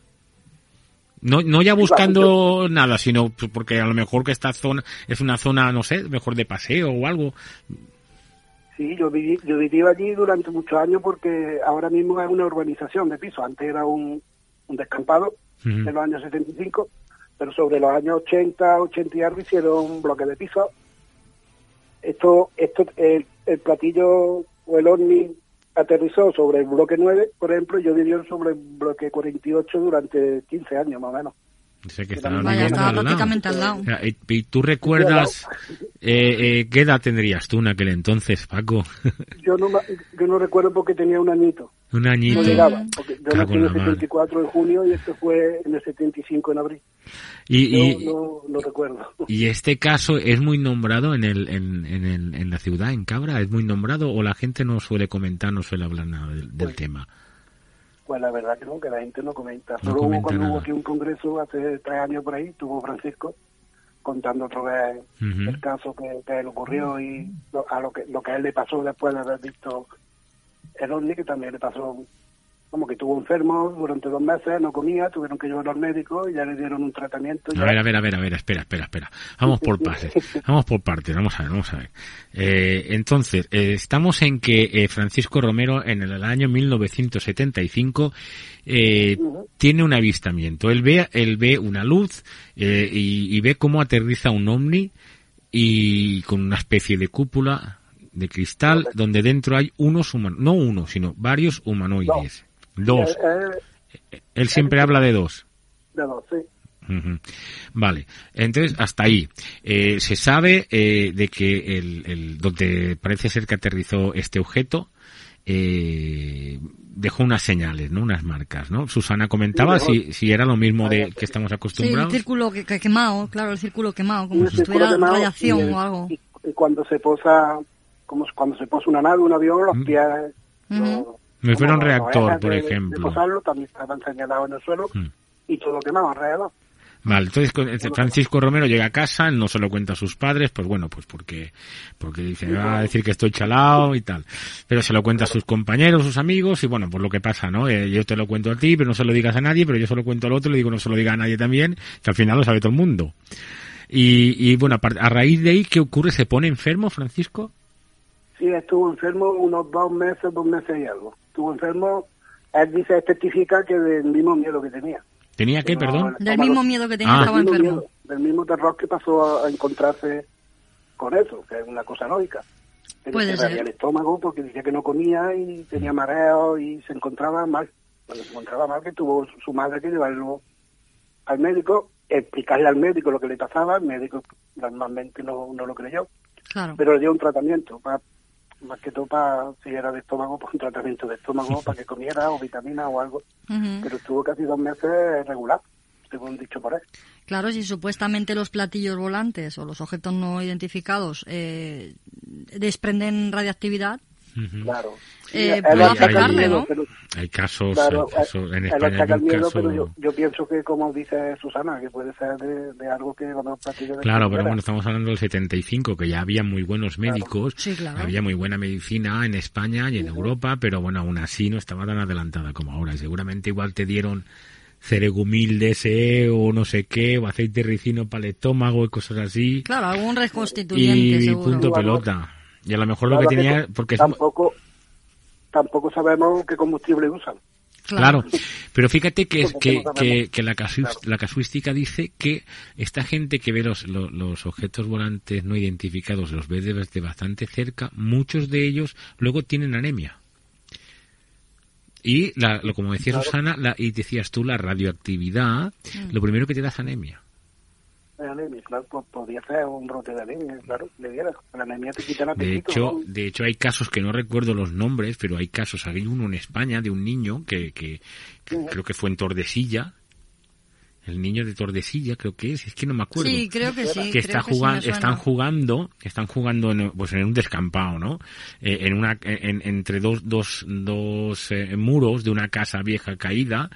No, no ya buscando nada, sino porque a lo mejor que esta zona es una zona, no sé, mejor de paseo o algo. Sí, yo viví, yo viví allí durante muchos años porque ahora mismo es una urbanización de piso. Antes era un, un descampado Ujú. en los años 75, pero sobre los años 80, 80 y algo hicieron un bloque de piso. Esto, esto, el, el platillo o el ovni aterrizó sobre el bloque 9, por ejemplo, y yo viví sobre el bloque 48 durante 15 años más o menos. Sé que estaba al lado. prácticamente al lado. O sea, ¿Y, y tú recuerdas eh, eh, qué edad tendrías tú en aquel entonces, Paco? Yo no, yo no recuerdo porque tenía un añito. Un No añito. llegaba, porque yo nací en en el la mar. 74 de junio y esto fue en el 75 en abril. Y, Yo y, no, no recuerdo. y este caso es muy nombrado en, el, en, en, el, en la ciudad, en Cabra, es muy nombrado o la gente no suele comentar, no suele hablar nada del, del tema. Pues la verdad que no, que la gente no comenta. No Solo hubo cuando hubo aquí un congreso hace tres años por ahí, tuvo Francisco contando otra vez el caso que, que le ocurrió y lo, a lo que lo que a él le pasó después de haber visto el ovni, que también le pasó como que estuvo enfermo durante dos meses, no comía, tuvieron que llevarlo al médico y ya le dieron un tratamiento. A ver, a ver, a ver, a ver, espera, espera, espera. Vamos por partes, vamos por partes, vamos a ver, vamos a ver. Eh, entonces, eh, estamos en que eh, Francisco Romero en el año 1975 eh, tiene un avistamiento. Él ve, él ve una luz eh, y, y ve cómo aterriza un ovni y con una especie de cúpula de cristal donde dentro hay unos humanos, no uno, sino varios humanoides. Dos. Eh, eh, Él siempre habla de dos. de dos, sí. Vale, entonces hasta ahí. Eh, se sabe eh, de que el, el- donde parece ser que aterrizó este objeto eh, dejó unas señales, ¿no? Unas marcas, ¿no? Susana comentaba Sí, si, si era lo mismo de que estamos Sí, el acostumbrados. círculo que, que quemado, claro, el círculo quemado, como si estuviera radiación y el- o algo. Y, y cuando se posa, como cuando se posa una nave, un avión, los Mm. pies... Los- Me fuera un reactor, por de- de ejemplo. posarlo también estaban señalados en el suelo Mm. y todo quemado alrededor. Vale, entonces Francisco Romero llega a casa, no se lo cuenta a sus padres, pues bueno, pues porque, porque dice, va a decir que estoy chalado y tal. Pero se lo cuenta a sus compañeros, sus amigos, y bueno, pues lo que pasa, ¿no? Eh, yo te lo cuento a ti, pero no se lo digas a nadie, pero yo se lo cuento al otro, le digo no se lo diga a nadie también, que al final lo sabe todo el mundo. Y, y bueno, a raíz de ahí, ¿qué ocurre? ¿Se pone enfermo, Francisco? Sí, estuvo enfermo unos dos meses, dos meses y algo. Estuvo enfermo, él dice, testifica que del mismo miedo que tenía. ¿Tenía qué, perdón? Del mismo miedo que tenía Ah. estaba enfermo. miedo, del mismo terror que pasó a, encontrarse con eso, que es una cosa lógica. Puede ser. el estómago porque decía que no comía y tenía mareo y se encontraba mal. Cuando se encontraba mal, que tuvo su- madre que llevarlo al médico, explicarle al médico lo que le pasaba, el médico normalmente no, no lo creyó, Claro. pero le dio un tratamiento, pa- más que todo para, si era de estómago, pues un tratamiento de estómago para que comiera o vitamina o algo, pero estuvo casi dos meses regular, según dicho por él. Claro, si supuestamente los platillos volantes o los objetos no identificados eh, desprenden radiactividad, Claro. Eh, Él afectarle, miedo, ¿no? pero- Hay casos, Claro, hay casos- en él España hay un miedo, caso... pero yo, yo pienso que, como dice Susana, que puede ser de, de algo que cuando de Claro, pero bueno, estamos hablando del 75, que ya había muy buenos médicos, Sí, claro. había muy buena medicina en España y en Europa, pero bueno, aún así no estaba tan adelantada como ahora. Y seguramente igual te dieron ceregumil DSE o no sé qué, o aceite ricino para el estómago y cosas así. claro, algún reconstituyente Y seguro. punto pelota. Y a lo mejor lo que Claro que tenía, porque tampoco, tampoco sabemos qué combustible usan. Claro, pero fíjate que, que, que que, la, casu- la casuística dice que esta gente que ve los, lo- los objetos volantes no identificados, los ve desde bastante cerca, muchos de ellos luego tienen anemia. Y, la, lo, como decía Susana, la, y decías tú, la radioactividad, Mm. lo primero que te da es anemia. La anemia, claro, pues podría ser un brote de anemia, claro, le diera. La anemia te quita el De hecho, ¿no? de hecho hay casos que no recuerdo los nombres, pero hay casos, hay uno en España de un niño que, que, que creo que fue en Tordesilla, el niño de Tordesilla creo que es, es que no me acuerdo. Sí, creo que sí. que está que jugando, están jugando, están jugando en, pues en un descampado, ¿no? Eh, en una, en- entre dos, dos, dos eh, muros de una casa vieja caída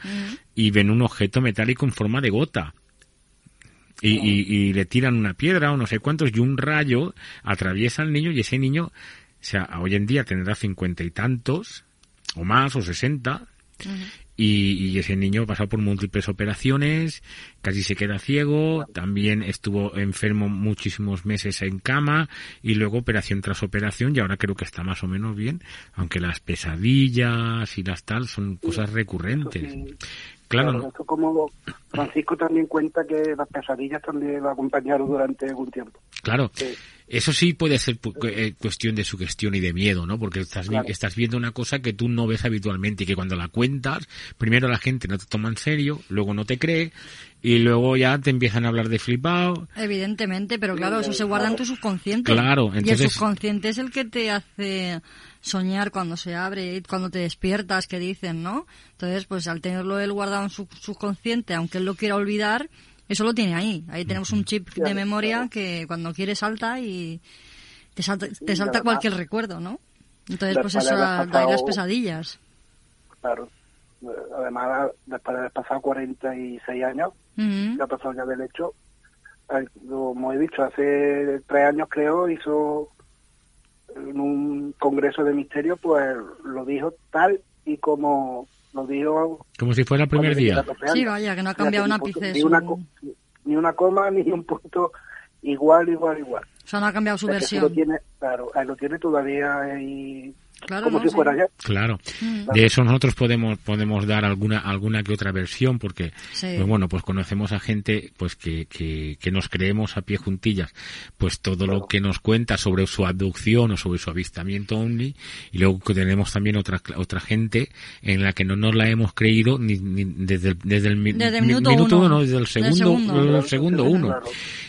y ven un objeto metálico en forma de gota. Y, y- y le tiran una piedra o no sé cuántos y un rayo atraviesa al niño y ese niño, o sea, hoy en día tendrá cincuenta y tantos o más o sesenta y, y ese niño pasó por múltiples operaciones, casi se queda ciego, también estuvo enfermo muchísimos meses en cama y luego operación tras operación y ahora creo que está más o menos bien, aunque las pesadillas y las tal son cosas recurrentes. Claro, ¿no? Esto como Francisco también cuenta que las pesadillas también lo acompañaron durante algún tiempo. Claro. Sí. Eso sí puede ser eh, cuestión de sugestión y de miedo, ¿no? Porque estás, vi- Claro. estás viendo una cosa que tú no ves habitualmente y que cuando la cuentas, primero la gente no te toma en serio, luego no te cree y luego ya te empiezan a hablar de flipado. Evidentemente, pero claro, eso se guarda en tu subconsciente. Claro, Y el entonces- subconsciente es el que te hace soñar cuando se abre, cuando te despiertas, que dicen, ¿no? Entonces, pues al tenerlo él guardado en su subconsciente, aunque él lo quiera olvidar, eso lo tiene ahí. Ahí tenemos un chip de memoria que cuando quiere salta y te salta, te salta cualquier recuerdo, ¿no? Entonces, pues eso da ahí pasado- las pesadillas. Claro. Además, después de haber pasado 46 años, Ujú. que ha pasado ya del hecho, como he dicho, hace tres años creo, hizo en un congreso de misterio, pues lo dijo tal y como lo dijo Como si fuera el primer día. tenía 14 años. Sí, vaya, que no ha cambiado ni un ápice Ni una, ni una coma, ni un punto igual, igual, igual. O sea, no ha cambiado su Es versión. Lo tiene, claro, ahí lo tiene todavía ahí, Claro, como ¿no? si Sí. fuera ayer. Claro. Mm. De eso nosotros podemos podemos dar alguna alguna que otra versión porque Sí. pues bueno, pues conocemos a gente pues que, que, que nos creemos a pie juntillas pues todo lo que nos cuenta sobre su abducción o sobre su avistamiento ovni y luego que tenemos también otra otra gente en la que no nos la hemos creído ni, ni desde el, desde el mi- Desde el mi- minuto minuto uno. uno, desde el segundo segundo. el segundo uno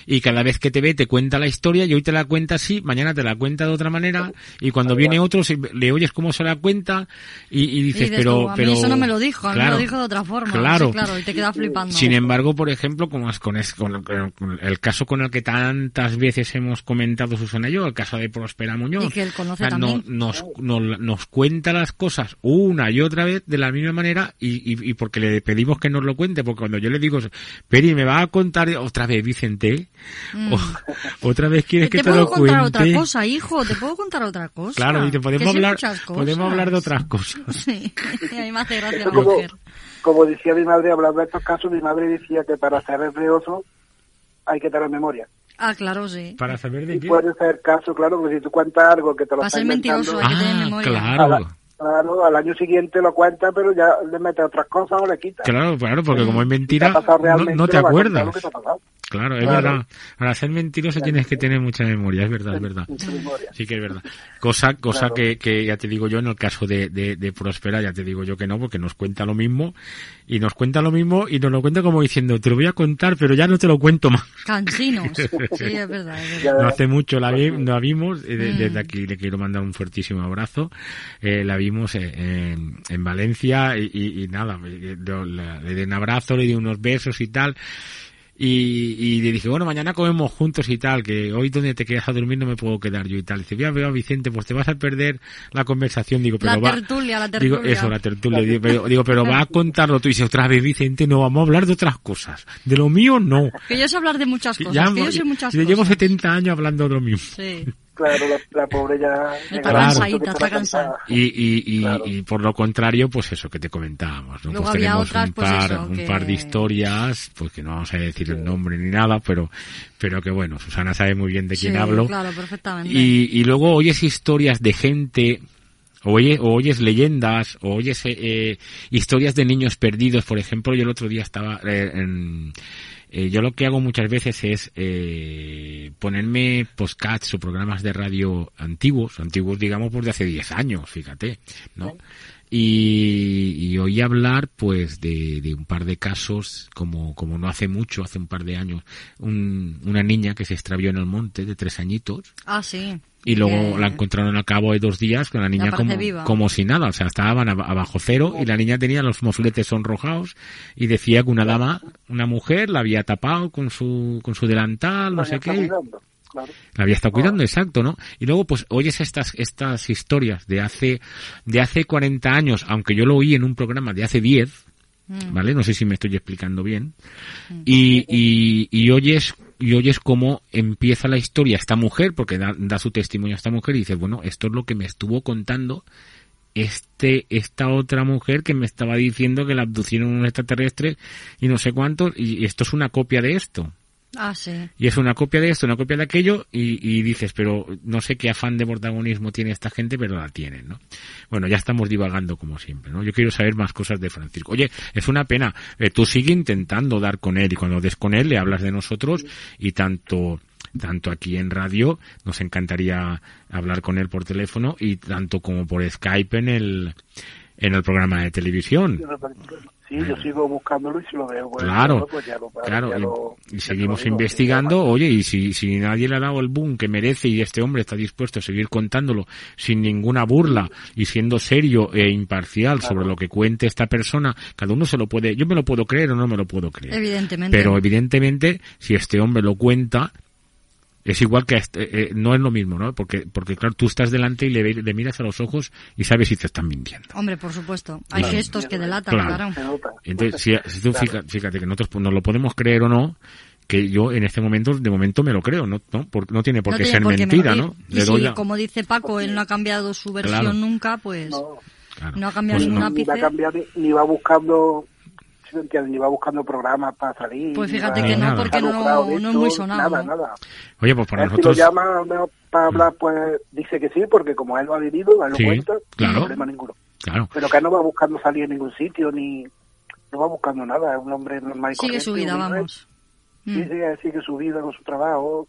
y cada vez que te ve te cuenta la historia y hoy te la cuenta así, mañana te la cuenta de otra manera y cuando viene otro se- le oyes cómo se la cuenta y, y Y dices dices pero tú, a mí pero eso no me lo dijo, a mí me claro, lo dijo de otra forma. claro. Claro, y te queda flipando. sin embargo, por ejemplo, como es con, es- con- con el caso con el que tantas veces hemos comentado Susana y yo, el caso de Próspera Muñoz, Y que él conoce o sea, no- también. nos, nos, nos cuenta las cosas una y otra vez de la misma manera y, y, y porque le pedimos que nos lo cuente, porque cuando yo le digo, Peri, me va a contar otra vez Vicente, Mm. O- otra vez quieres que te te, puedo lo contar cuente. otra cosa, hijo, te puedo contar otra cosa. Claro, dice, podemos hablar, podemos hablar de otras cosas. Sí, a mí me hace gracia la Como, mujer. como decía mi madre, hablando de estos casos, mi madre decía que para ser reoso hay que tener memoria. Ah, claro, sí. Para saber de Y qué. puede ser caso, claro, que si tú cuentas algo que te lo Para ser mentiroso hay que tener Ah, memoria. claro. Claro, al año siguiente lo cuentas, pero ya le metes otras cosas o le quitas. Claro, claro, porque como es mentira, no, te acuerdas. te. Claro, es Claro. verdad. Para ser mentiroso tienes que tener mucha memoria, es verdad, es verdad. Mucha memoria. Sí que es verdad. Cosa, cosa Claro. que, que ya te digo yo, en el caso de, de, de Próspera, ya te digo yo que no, porque nos cuenta lo mismo, y nos cuenta lo mismo, y nos lo cuenta como diciendo, te lo voy a contar, pero ya no te lo cuento más. Cansinos. Sí, es verdad, es verdad. No hace mucho la, vi- la vimos, eh, de- Mm. desde aquí le quiero mandar un fuertísimo abrazo. Eh, la vimos en, en Valencia y, y- y nada, le, di un abrazo, le di unos besos y tal. Y, y le dije, bueno, mañana comemos juntos y tal, que hoy donde te quedas a dormir no me puedo quedar yo y tal. Dice, ya veo, Vicente, pues te vas a perder la conversación. Digo, pero La va... tertulia, la Digo, tertulia. eso, la tertulia. Digo, pero, digo, pero va a contarlo tú. Y dice, otra vez, Vicente, no, vamos a hablar de otras cosas. De lo mío, no. Que yo sé hablar de muchas cosas, Ya, que yo sé muchas cosas. llevo 70 años hablando de lo mismo. Sí. Claro, la, la pobre ya... Está cansadita, está cansada. Y, y, y, y por lo contrario, pues eso que te comentábamos, ¿no? Luego pues había tenemos otras, un pues par, eso, un que- par de historias, pues que no vamos a decir el nombre ni nada, pero, pero que bueno, Susana sabe muy bien de quién Sí, hablo. claro, perfectamente. Y, y luego oyes historias de gente, o, oye- o oyes leyendas, o oyes eh, eh, historias de niños perdidos. Por ejemplo, yo el otro día estaba eh, en... eh, yo lo que hago muchas veces es eh, ponerme podcasts o programas de radio antiguos, antiguos digamos por de hace 10 años, fíjate, ¿no? Y, y oí hablar pues de, de un par de casos como, como no hace mucho, hace un par de años, un- una niña que se extravió en el monte de tres añitos Ah, sí. y luego la encontraron al cabo de dos días con la niña como, viva. como si nada, o sea, estaban ab- abajo cero y la niña tenía los mofletes sonrojados y decía que una dama, una mujer, la había tapado con su, con su delantal, no sé qué. Claro. La había estado cuidando, exacto, ¿no? Y luego, pues, oyes estas, estas historias de hace, de hace 40 años, aunque yo lo oí en un programa de hace 10, Mm. ¿vale? No sé si me estoy explicando bien. Y, y, y oyes, y oyes cómo empieza la historia esta mujer, porque da, da su testimonio a esta mujer y dices, bueno, esto es lo que me estuvo contando este, esta otra mujer que me estaba diciendo que la abducieron un extraterrestre y no sé cuántos, y esto es una copia de esto. Ah, sí. Y es una copia de esto, una copia de aquello, y, y dices, pero no sé qué afán de protagonismo tiene esta gente, pero la tienen, ¿no? Bueno, ya estamos divagando como siempre, ¿no? Yo quiero saber más cosas de Francisco. Oye, es una pena, eh, tú sigue intentando dar con él, y cuando des con él le hablas de nosotros, y tanto, tanto aquí en radio, nos encantaría hablar con él por teléfono, y tanto como por Skype en el, en el programa de televisión. Sí, yo sigo buscándolo y si lo veo. pues, Claro, pues ya lo- claro, ya y- lo- y, ya seguimos digo, investigando, oye, y si, si nadie le ha dado el boom que merece y este hombre está dispuesto a seguir contándolo sin ninguna burla y siendo serio e imparcial sobre lo que cuente esta persona, cada uno se lo puede, yo me lo puedo creer o no me lo puedo creer. Evidentemente. Pero evidentemente, si este hombre lo cuenta, es igual que este- eh, no es lo mismo, ¿no? Porque, porque claro, tú estás delante y le, ve- le miras a los ojos y sabes si te están mintiendo. Hombre, por supuesto. Hay Claro. gestos que delatan, Claro. claro. Entonces, si, si tú fija- fíjate, que nosotros pues, nos lo podemos creer o no, que yo en este momento, de momento me lo creo, ¿no? No, Por- no tiene por No qué tiene ser por qué mentira, mentir. ¿no? Y si, como dice Paco, él no ha cambiado su versión Claro. nunca, pues no ha cambiado Pues ningún no. Ni va ápice. ni va buscando, ¿sí me entiendes? Ni va buscando programas para salir. Pues fíjate que no, porque no- no es muy sonado, Nada, nada. Oye, pues para Él si nosotros... lo llama no, para hablar, pues dice que sí, porque como él lo ha vivido, él lo Sí, cuenta, claro. no hay problema ninguno. Claro. Pero que él no va buscando salir en ningún sitio, ni no va buscando nada, es un hombre normal y Sigue su vida, vamos. Sí, Mm. sigue, sigue su vida con su trabajo.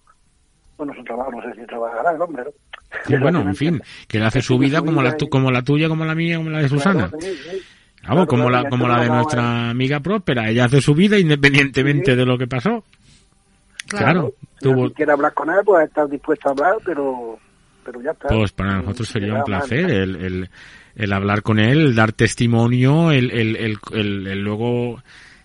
Bueno, su trabajo, no sé si trabajará el hombre, ¿no? Sí, bueno, en fin, que él hace su vida como la, tu- como la tuya, como la mía, como la de Susana. Claro, Claro, como claro, la, como la de nuestra amiga Próspera. Ella hace su vida independientemente de lo que pasó. Claro, tuvo, Si quiere hablar con él, pues está dispuesto a hablar, pero, pero ya está. Pues para nosotros sería un placer el, el, el hablar con él, el dar testimonio, el, el, el, el- el luego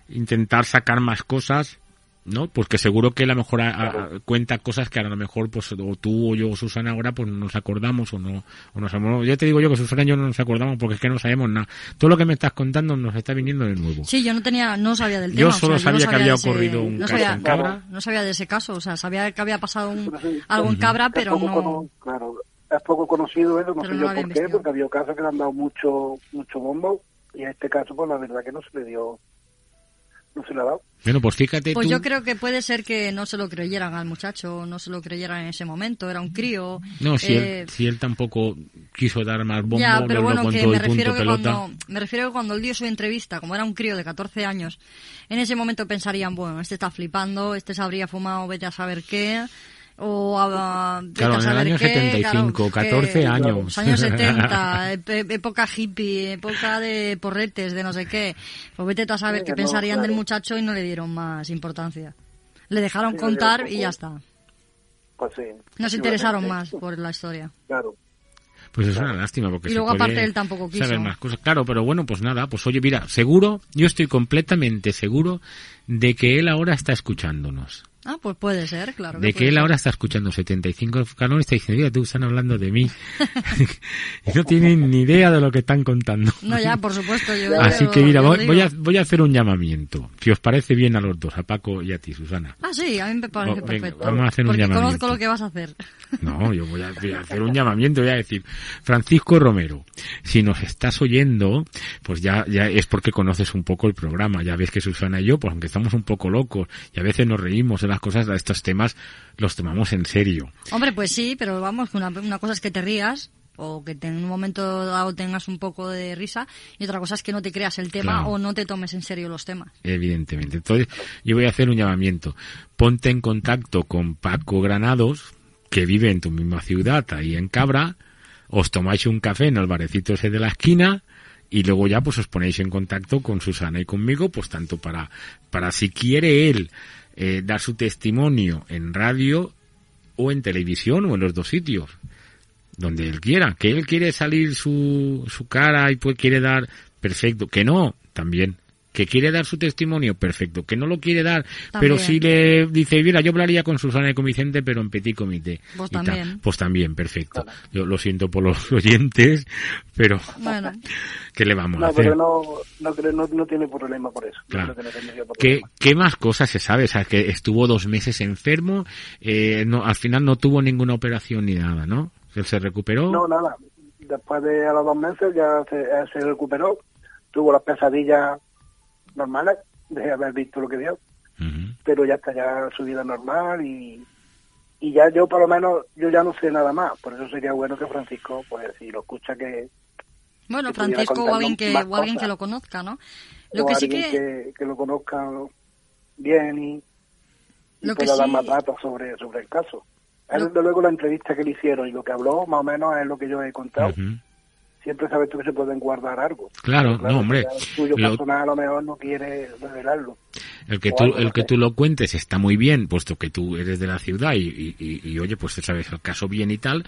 intentar sacar más cosas, ¿no? Pues que seguro que a lo mejor a- a- cuenta cosas que a lo mejor pues o tú o yo o Susana ahora pues no nos acordamos o no o nos ya te digo yo que Susana y yo no nos acordamos porque es que no sabemos nada. Todo lo que me estás contando nos está viniendo de nuevo. Sí, yo no tenía, no sabía del Yo tema. o solo no sabía que había de ese- ocurrido un no caso sabía, en Cabra. No sabía de ese caso, o sea, sabía que había pasado un, algo en Cabra, Es pero poco no... cono- claro, es poco conocido eso, no Pero sé no yo por qué, porque había casos que le han dado mucho, mucho bombo, y en este caso, pues la verdad que no se le dio, no se le ha dado. Bueno, pues fíjate Pues tú. yo creo que puede ser que no se lo creyeran al muchacho, no se lo creyeran en ese momento, era un crío. No, si, eh, él, si él tampoco quiso dar más bombo, ya, pero no bueno, que me refiero que cuando me refiero que cuando él dio su entrevista, como era un crío de 14 años, en ese momento pensarían, bueno, este está flipando, este se habría fumado, vete a saber qué, o a, vete Claro, en el saber año qué, 75, claro, 14 que- años. los años 70, ep- época hippie, época de porretes, de no sé qué. Pues vete tú a saber Sí, qué no, pensarían del claro. muchacho y no le dieron más importancia. Le dejaron Sí, contar y ya está. Pues sí. No se Sí, interesaron más por la historia. Claro. Pues es una lástima porque Y se luego puede aparte él tampoco quiso. saber más cosas. Claro, pero bueno, pues nada, pues oye, mira, seguro, yo estoy completamente seguro de que él ahora está escuchándonos. Ah, pues puede ser, claro. de que él ser. ahora está escuchando 75 canones y está diciendo, mira, tú están hablando de mí. y no tienen ni idea de lo que están contando. No, ya, por supuesto. Yo, Así que mira, voy, a, voy a hacer un llamamiento. Si os parece bien a los dos, a Paco y a ti, Susana. Ah, sí, a mí me parece Oh, venga, perfecto. vamos a hacer un llamamiento. conozco lo que vas a hacer. No, yo voy a, voy a hacer un llamamiento, voy a decir, Francisco Romero, si nos estás oyendo, pues ya, ya es porque conoces un poco el programa. Ya ves que Susana y yo, pues aunque estamos un poco locos y a veces nos reímos de las cosas, de estos temas los tomamos en serio. Hombre, pues sí, pero vamos, una, una cosa es que te rías o que en un momento dado tengas un poco de risa y otra cosa es que no te creas el tema Claro. o no te tomes en serio los temas. Evidentemente. Entonces, yo voy a hacer un llamamiento. Ponte en contacto con Paco Granados, que vive en tu misma ciudad, ahí en Cabra. Os tomáis un café en el barecito ese de la esquina. Y luego ya pues os ponéis en contacto con Susana y conmigo, pues tanto para, para si quiere él eh, dar su testimonio en radio o en televisión o en los dos sitios donde él quiera, que él quiere salir su, su cara y pues quiere dar, perfecto, que no, también, que quiere dar su testimonio, perfecto, que no lo quiere dar, pero si le dice, mira, yo hablaría con Susana y con Vicente, pero en petit comité. Pues también. pues también, perfecto. Yo lo siento por los oyentes, pero Bueno, ¿qué le vamos a No, hacer? pero no, no, creo- no, no tiene problema por eso. Yo Claro. creo que no ¿Qué, problema. ¿Qué más cosas se sabe? O sea, que estuvo dos meses enfermo, eh, no, al final no tuvo ninguna operación ni nada, ¿no? Él se recuperó. No, nada. Después de a los dos meses ya se, ya se recuperó. Tuvo las pesadillas normales de haber visto lo que vio. Pero ya está ya su vida normal y, y ya yo por lo menos, yo ya no sé nada más. Por eso sería bueno que Francisco, pues si lo escucha que... bueno, que Francisco o alguien que o alguien que lo conozca, ¿no? Lo o que sí alguien que que, lo conozca bien y, y Lo que pueda dar sí- más datos sobre, sobre el caso. Él, desde luego la entrevista que le hicieron y lo que habló más o menos es lo que yo he contado. Siempre sabes tú que se pueden guardar algo. Claro, Pero no, hombre. El tuyo Lo- personal a lo mejor no quiere revelarlo. El que tú, el que tú lo cuentes está muy bien, puesto que tú eres de la ciudad y, y, y- y, oye, pues sabes el caso bien y tal.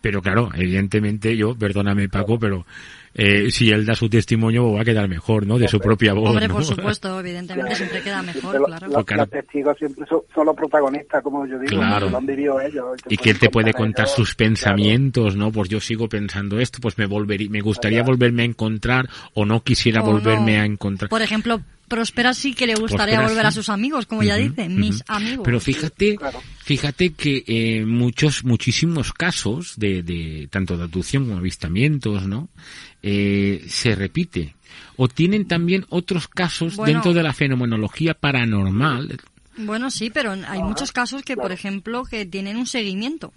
Pero claro, evidentemente yo, perdóname Paco, pero eh, si él da su testimonio va a quedar mejor, ¿no? De su propia voz, Hombre, ¿no? por supuesto, evidentemente siempre queda mejor, lo- claro. los, testigos siempre son, son los protagonistas, como yo digo, Claro. lo han vivido ellos. y que él te puede contar ellos. sus pensamientos, ¿no? Pues yo sigo pensando esto, pues me volvería, me gustaría Claro. volverme a encontrar o no quisiera O volverme no. a encontrar. Por ejemplo, Prospera sí que le gustaría Prospera volver a sus amigos, como ya dice, mis amigos. Pero fíjate, Claro. fíjate que eh, muchos, muchísimos casos de, de tanto de abducción como avistamientos, ¿no? Eh, se repite. O tienen también otros casos Bueno. dentro de la fenomenología paranormal. Bueno, sí, pero hay muchos casos que, por ejemplo, que tienen un seguimiento.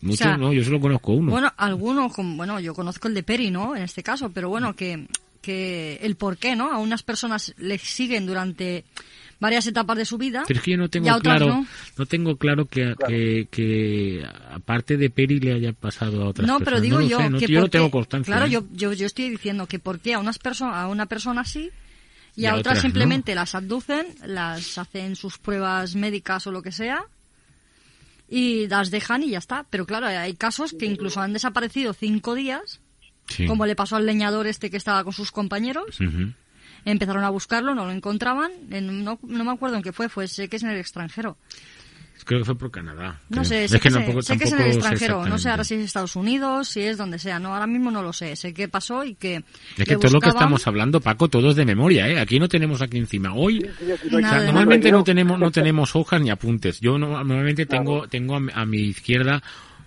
Muchos, sea, no, yo solo conozco uno. Bueno, algunos, como- bueno, yo conozco el de Peri, ¿no? En este caso, pero bueno, que, que el por qué, ¿no? A unas personas les siguen durante varias etapas de su vida. Pero es que yo no tengo claro, no. no. tengo claro que, que, que aparte de Peri le haya pasado a otras No, personas. pero digo No yo sé, no- que yo tengo constancia. Claro, ¿eh? yo, yo, yo estoy diciendo que por qué a unas personas, a una persona sí y, Y a a otras otras simplemente las abducen, las hacen sus pruebas médicas o lo que sea y las dejan y ya está. Pero claro, hay casos que incluso han desaparecido cinco días, Sí. como le pasó al leñador este que estaba con sus compañeros. Empezaron a buscarlo, no lo encontraban. en- no, no me acuerdo en qué fue, fue sé que es en el extranjero. Creo que fue por Canadá. No creo. sé, Es sé, que, sé- tampoco- sé que es en el extranjero. No sé ahora si es Estados Unidos, si es donde sea. No, ahora mismo no lo sé. Sé qué pasó y que. Es que todo lo que estamos hablando, Paco, todo es de memoria, ¿eh? Aquí no tenemos aquí encima. Hoy, Sí, sí, o sea, Nada de normalmente no tenemos, no tenemos hojas ni apuntes. Yo no- normalmente tengo, tengo a, mi- a mi izquierda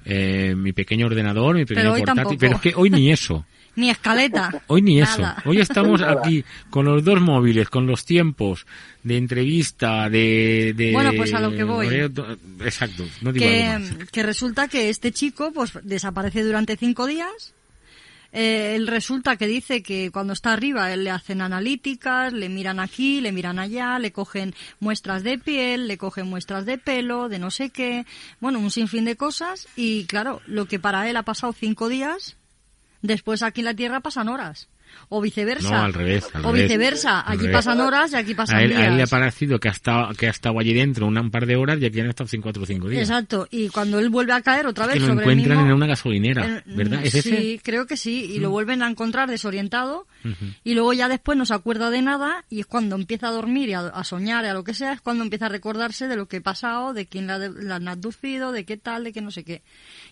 eh, mi pequeño ordenador, mi pequeño hoy portátil, tampoco. pero es que hoy ni eso. Ni escaleta. Hoy ni eso. Hoy estamos aquí con los dos móviles, con los tiempos de entrevista, de... de- Bueno, pues a lo que voy. Exacto. No digo que, que resulta que este chico pues desaparece durante cinco días. Eh, él resulta que dice que cuando está arriba él le hacen analíticas, le miran aquí, le miran allá, le cogen muestras de piel, le cogen muestras de pelo, de no sé qué, bueno, un sinfín de cosas y claro, lo que para él ha pasado cinco días, después aquí en la Tierra pasan horas. O viceversa. No, al revés. al o revés, viceversa. al Allí revés. pasan horas y aquí pasan a él, días. a él le ha parecido que ha estado, que ha estado allí dentro una, un par de horas y aquí han estado 4 o 5 días. Exacto. Y cuando él vuelve a caer otra Es vez que lo sobre el encuentran mismo... en una gasolinera, ¿verdad? ¿Es sí, ese? creo que sí. Y lo Mm. vuelven a encontrar desorientado. Y luego ya después no se acuerda de nada. Y es cuando empieza a dormir y a, a soñar y a lo que sea. Es cuando empieza a recordarse de lo que ha pasado, de quién la, la han abducido, de qué tal, de qué no sé qué.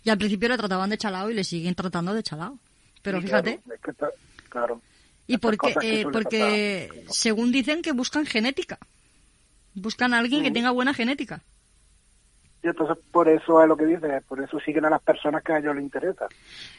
Y al principio le trataban de chalao y le siguen tratando de chalao. Pero Sí, fíjate. Claro, es que está- claro. Y cosas que eh, porque según dicen que buscan genética. Buscan a alguien que tenga buena genética. Y entonces por eso es lo que dice, por eso siguen a las personas que a ellos les interesa.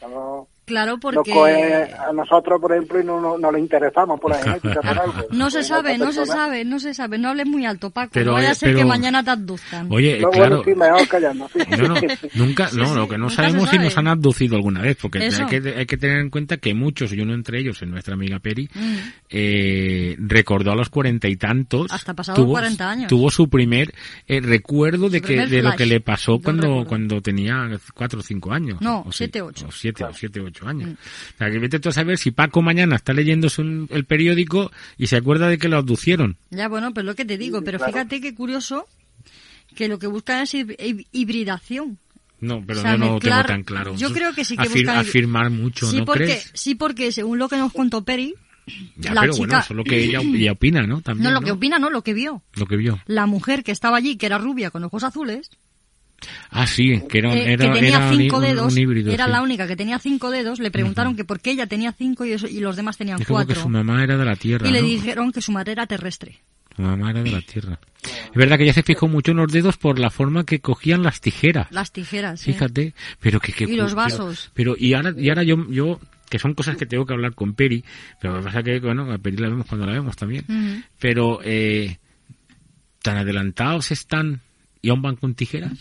No, Claro, porque... coge a nosotros, por ejemplo, y no, no, no les interesamos por la genética, por algo. No se sabe, no se sabe, no se sabe. No hables muy alto, Paco. Pero, no vaya eh, a ser que mañana te abduzcan. Oye, No, claro. bueno, sí, mejor callando, sí. No, no, nunca, Sí, no, sí, lo que no sabemos si nos han abducido alguna vez, porque hay que, hay que tener en cuenta que muchos, y uno entre ellos, en nuestra amiga Peri, Mm. eh, recordó a los cuarenta y tantos. Hasta pasados 40 años. Tuvo su primer eh, recuerdo de, que, primer de lo que le pasó cuando, recuerdo. cuando tenía cuatro o cinco años. No, siete, ocho. O siete, o siete, ocho años. Mm. O sea, que vete tú a saber si Paco mañana está leyéndose un- el periódico y se acuerda de que lo abducieron. Ya, bueno, pues lo que te digo. Pero claro. fíjate qué curioso que lo que buscan es hib- hib- hibridación. No, pero O sea, yo no lo tengo mezclar- tan claro. yo creo que sí que Afir- buscan- Afirmar mucho, sí, ¿no porque, crees? sí, porque según lo que nos contó Peri, Ya, la pero chica... bueno, eso es lo que ella, ella opina, ¿no? También, no, ¿no? lo que opina, no, lo que vio. Lo que vio. La mujer que estaba allí, que era rubia con ojos azules, Ah, sí, que era, eh, era, que tenía era cinco un, dedos, un híbrido. era sí. la única que tenía cinco dedos, le preguntaron que por qué ella tenía cinco y, eso- y los demás tenían Es que cuatro. su mamá era de la Tierra, y le dijeron que su madre era terrestre. Su mamá era de la Tierra. Es verdad que ella se fijó mucho en los dedos por la forma que cogían las tijeras. Las tijeras. Fíjate, pero que, que Y los vasos. Pero, y ahora y ahora yo yo que son cosas que tengo que hablar con Peri, pero lo que pasa que bueno, a Peri la vemos cuando la vemos también. Pero eh, tan adelantados están y aún van con tijeras.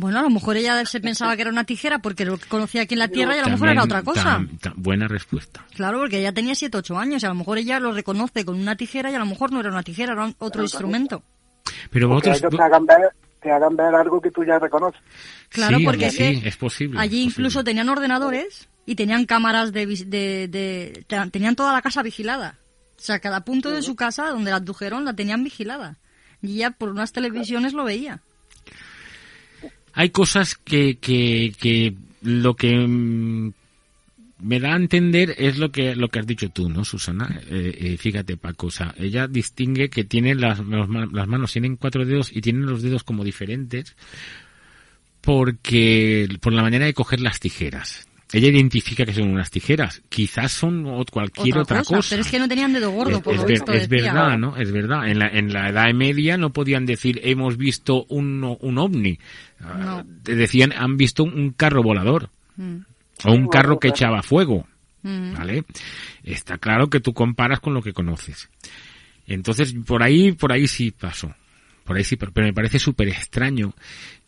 Bueno, a lo mejor ella se pensaba que era una tijera porque lo conocía aquí en la Tierra y a lo mejor era otra cosa. tan- tan buena respuesta. Claro, porque ella tenía 7 8 años y a lo mejor ella lo reconoce con una tijera y a lo mejor no era una tijera, era otro instrumento. Pero Porque vosotros ellos te hagan, ver, te hagan ver algo que tú ya reconoces. Claro, sí, porque hombre, es que sí, es posible. allí es incluso tenían ordenadores y tenían cámaras de, de, de- te- tenían toda la casa vigilada. O sea, cada punto de su casa donde la abdujeron la tenían vigilada. Y ella por unas televisiones lo veía. Hay cosas que, que, que lo que mm, me da a entender es lo que lo que has dicho tú, ¿no, Susana? Eh, eh, fíjate, Paco, o sea, ella distingue que tiene las, las manos, tienen cuatro dedos y tienen los dedos como diferentes porque por la manera de coger las tijeras. Ella identifica que son unas tijeras, quizás son cualquier otra, cosa. Pero es que no tenían dedo gordo, Es- por es, lo ver- visto. es decía. verdad, ¿no? Es verdad. En la, en la Edad Media no podían decir hemos visto un, un ovni. Ah, No. te decían han visto un carro volador Mm. o un carro que echaba fuego. Mm. ¿Vale? Está claro que tú comparas con lo que conoces. Entonces, por ahí, por ahí sí pasó. Por ahí sí, pero pero me parece súper extraño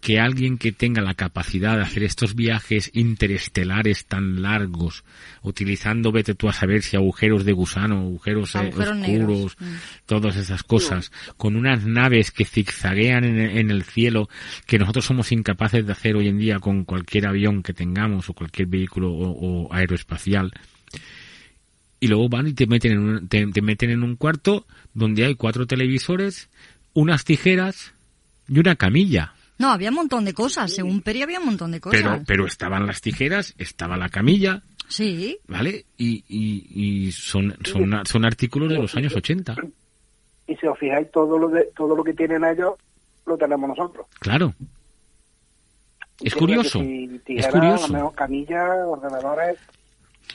que alguien que tenga la capacidad de hacer estos viajes interestelares tan largos, utilizando, vete tú a saber si agujeros de gusano, agujeros, eh, Agujeros oscuros. Mm. todas esas cosas, con unas naves que zigzaguean en, en el cielo, que nosotros somos incapaces de hacer hoy en día con cualquier avión que tengamos o cualquier vehículo o, o aeroespacial. Y luego van y te meten, en un, te, te meten en un cuarto donde hay cuatro televisores, unas tijeras y una camilla. No, había un montón de cosas. Según Peri había un montón de cosas. Pero, pero estaban las tijeras, estaba la camilla, Sí. ¿vale? Y, y, y son, son, son artículos de los años 80. Y si os fijáis, todo lo, de, todo lo que tienen ellos lo tenemos nosotros. Claro. Es curioso. si Es curioso. camillas, ordenadores.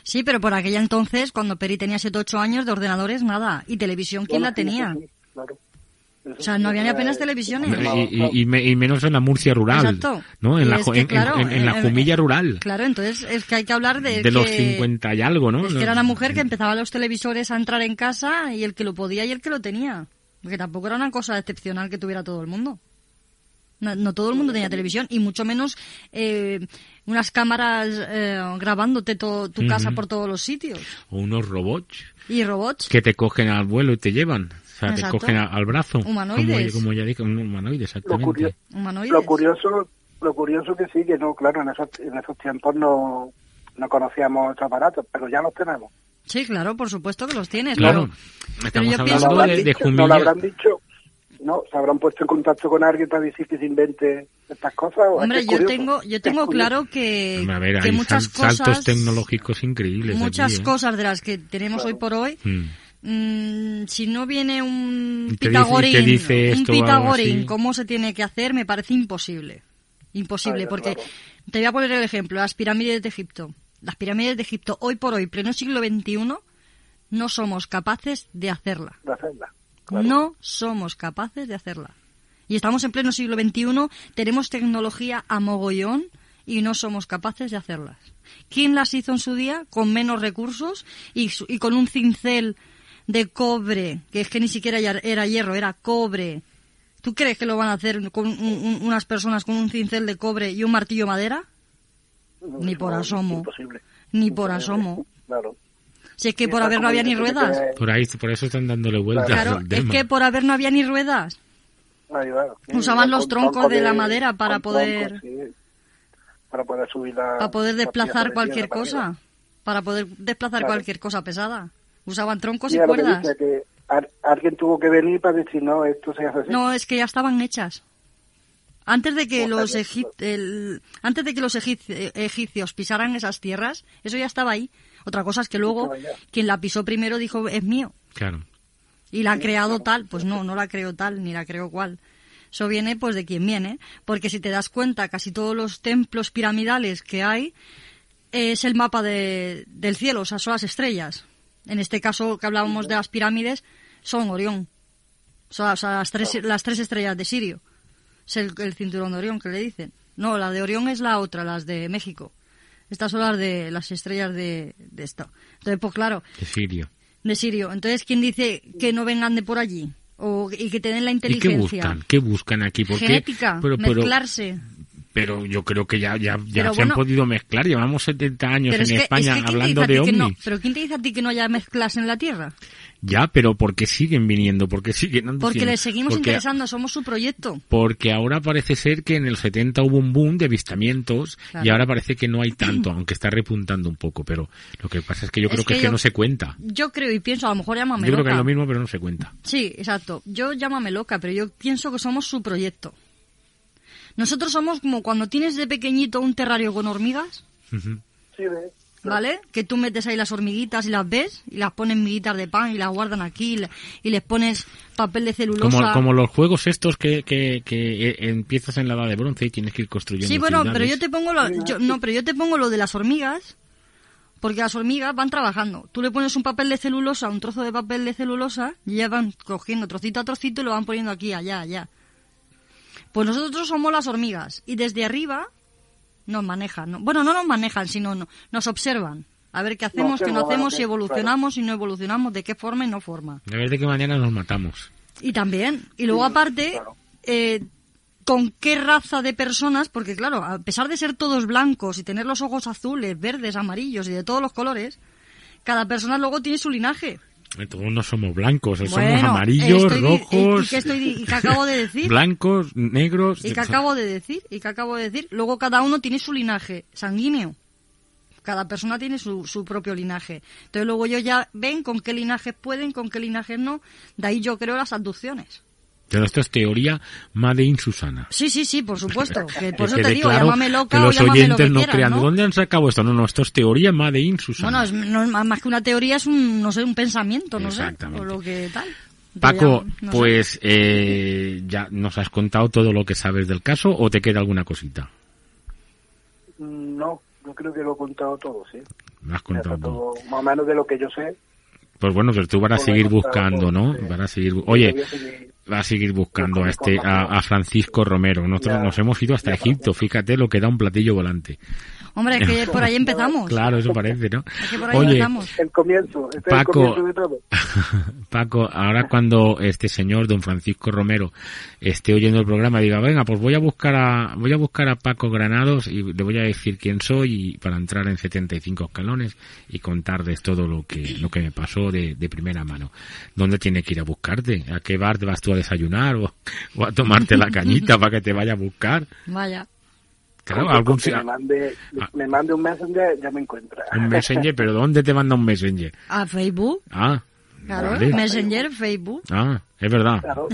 Sí, pero por aquella entonces, cuando Peri tenía 7 8 años, de ordenadores nada. Y televisión, ¿quién Bueno, la tenía? sí, claro. O sea, no había ni apenas televisiones. Y, y- y y menos en la Murcia rural, Exacto. ¿no? En la, que, en, claro, en- en la en- Jumilla rural, Claro, entonces es que hay que hablar de, de los que, 50 y algo, ¿no? es que era una mujer que empezaba los televisores a entrar en casa y el que lo podía y el que lo tenía. Porque tampoco era una cosa excepcional que tuviera todo el mundo. No, no todo el mundo tenía televisión y mucho menos eh, unas cámaras eh, grabándote todo tu casa Ujú. por todos los sitios. O unos robots Y robots. que te cogen al vuelo y te llevan. O sea, Exacto. te cogen al brazo. Humanoides. Como, como ya dije, un humanoide, Lo, exactamente. curio- Humanoides. lo curioso lo curioso que sí, que no, claro, en esos, en esos tiempos no, no conocíamos estos aparatos, pero ya los tenemos. Sí, claro, por supuesto que los tienes. Claro, pero- estamos pero yo hablando pienso- ¿No lo de, habrán de dicho? ¿No lo habrán dicho? ¿No? ¿Se habrán puesto en contacto con alguien para decir que se invente estas cosas? ¿O Hombre, yo tengo, yo tengo claro que, Hombre, a ver, que hay muchas sal- saltos cosas, tecnológicos increíbles. muchas aquí, ¿eh? cosas de las que tenemos hoy por hoy, Mm. Mm, si no viene un dice- Pitagorín, te dice un esto Pitagorín, cómo se tiene que hacer, me parece imposible. Imposible, porque claro. te voy a poner el ejemplo, las pirámides de Egipto. Las pirámides de Egipto, hoy por hoy, pleno siglo XXI, no somos capaces de hacerla. De hacerla. No somos capaces de hacerla. Y estamos en pleno siglo XXI, tenemos tecnología a mogollón y no somos capaces de hacerlas. ¿Quién las hizo en su día con menos recursos y, su- y con un cincel de cobre, que es que ni siquiera era hierro, era cobre? ¿Tú crees que lo van a hacer con un- un- unas personas con un cincel de cobre y un martillo de madera? Ni por No, asomo. Imposible. Ni por Imposible. asomo. Claro. Si es que Sí, por haber no había ni ruedas. Por ahí, por eso están dándole vueltas Claro, es que por haber no había ni ruedas. Ahí va. Usaban los troncos de la madera para poder- sí, para poder subir la... para poder la desplazar cualquier cosa, para poder desplazar Claro. cualquier cosa pesada. Usaban troncos y a lo que cuerdas. dice, que ar- alguien tuvo que venir para decir, no, esto se hace así. No, es que ya estaban hechas. Antes de que los el- antes de que los egip- egipcios pisaran esas tierras, eso ya estaba ahí. Otra cosa es que luego quien la pisó primero dijo es mío Claro. y la ha creado tal, pues no, no la creó tal ni la creó cual. Eso viene pues de quien viene, porque si te das cuenta, casi todos los templos piramidales que hay es el mapa de- del cielo, o sea, son las estrellas. En este caso que hablábamos de las pirámides, son Orión. O sea, las tres, las tres estrellas de Sirio. Es el, el cinturón de Orión que le dicen. No, la de Orión es la otra, las de México. Estas son las de las estrellas de, de esto. Entonces, pues claro, De Sirio. de Sirio. Entonces, ¿quién dice que no vengan de por allí? O, y que te den la ¿Y inteligencia. qué buscan? ¿Qué buscan aquí? ¿Por qué? Genética, Pero, pero, mezclarse. Pero yo creo que ya, ya, ya se han podido mezclar. Llevamos 70 años en es que, España es que ¿quién te hablando de que no? ovnis. Pero ¿quién te dice a ti que no haya mezclas en la Tierra? Ya, pero ¿por qué siguen viniendo? ¿Por qué siguen Porque les seguimos Porque- interesando, somos su proyecto. Porque ahora parece ser que en el 70 hubo un boom de avistamientos y ahora parece que no hay tanto, aunque está repuntando un poco. Pero lo que pasa es que yo Es creo que, que es que no se cuenta. Yo creo y pienso, a lo mejor llámame Yo creo que loca. es lo mismo, pero no se cuenta. Sí, exacto. Yo llámame loca, pero yo pienso que somos su proyecto. Nosotros somos como cuando tienes de pequeñito un terrario con hormigas. Sí. ¿vale? Que tú metes ahí las hormiguitas y las ves y las pones miguitas de pan y las guardan aquí y, le- y les pones papel de celulosa. Como, como los juegos estos que, que, que eh, empiezas en la edad de bronce y tienes que ir construyendo Sí, bueno, pero yo te pongo lo, yo- no, pero yo te pongo lo de las hormigas, porque las hormigas van trabajando. Tú le pones un papel de celulosa, un trozo de papel de celulosa, y ya van cogiendo trocito a trocito y lo van poniendo aquí, allá, allá. Pues nosotros somos las hormigas, y desde arriba nos manejan. ¿no? Bueno, no nos manejan, sino no- nos observan. A ver qué hacemos, qué no hacemos, si evolucionamos, si no evolucionamos, de qué forma y no forma. A ver de qué manera nos matamos. Y también, y luego aparte, eh, con qué raza de personas, porque claro, a pesar de ser todos blancos y tener los ojos azules, verdes, amarillos y de todos los colores, cada persona luego tiene su linaje. Eh, Todos no somos blancos, eh, Bueno, somos amarillos, estoy di- rojos, ¿y- y qué estoy di- y qué acabo de decir? blancos, negros. ¿Y qué acabo de decir? ¿Y qué acabo de decir? Luego cada uno tiene su linaje sanguíneo. Cada persona tiene su, su propio linaje. Entonces luego ellos ya ven con qué linajes pueden, con qué linajes no. De ahí yo creo las abducciones. Pero esto es teoría Made in Susana. Sí, sí, sí, por supuesto. Que por eso te digo, claro llámame loca que o los lo oyentes que no quieras, crean, ¿no? ¿de dónde han sacado esto? No, no, esto es teoría Made in Susana. Bueno, es, no es más que una teoría, es un, no sé, un pensamiento, no sé, o lo que tal. Paco, ya, no sé. pues eh, ya nos has contado todo lo que sabes del caso o te queda alguna cosita. No, yo creo que lo he contado todo, sí. Me has contado todo. todo más o menos de lo que yo sé. Pues bueno, pero tú vas a seguir buscando, todo, ¿no? sí. Vas a seguir. Oye, seguir. Va a seguir buscando a este a, a Francisco Romero. Nosotros nos hemos ido hasta Egipto, fíjate lo que da un platillo volante. Hombre, es que por ahí empezamos. Claro, eso parece, ¿no? Es que por ahí Oye, empezamos. El comienzo, este Paco. es el comienzo de todo. Paco, ahora cuando este señor, don Francisco Romero, esté oyendo el programa, diga, venga, pues voy a buscar a, voy a buscar a Paco Granados y le voy a decir quién soy y para entrar en 75 escalones y contarles todo lo que, lo que me pasó de, de primera mano. ¿Dónde tiene que ir a buscarte? ¿A qué bar te vas tú a desayunar o, o a tomarte la cañita para que te vaya a buscar? Vaya. Claro, algún con que me mande, Ah. me mande un messenger, ya me encuentra. un messenger, pero ¿dónde te manda un messenger? A Facebook. Ah, Claro, vale. Messenger, Facebook. Ah, es verdad. Claro.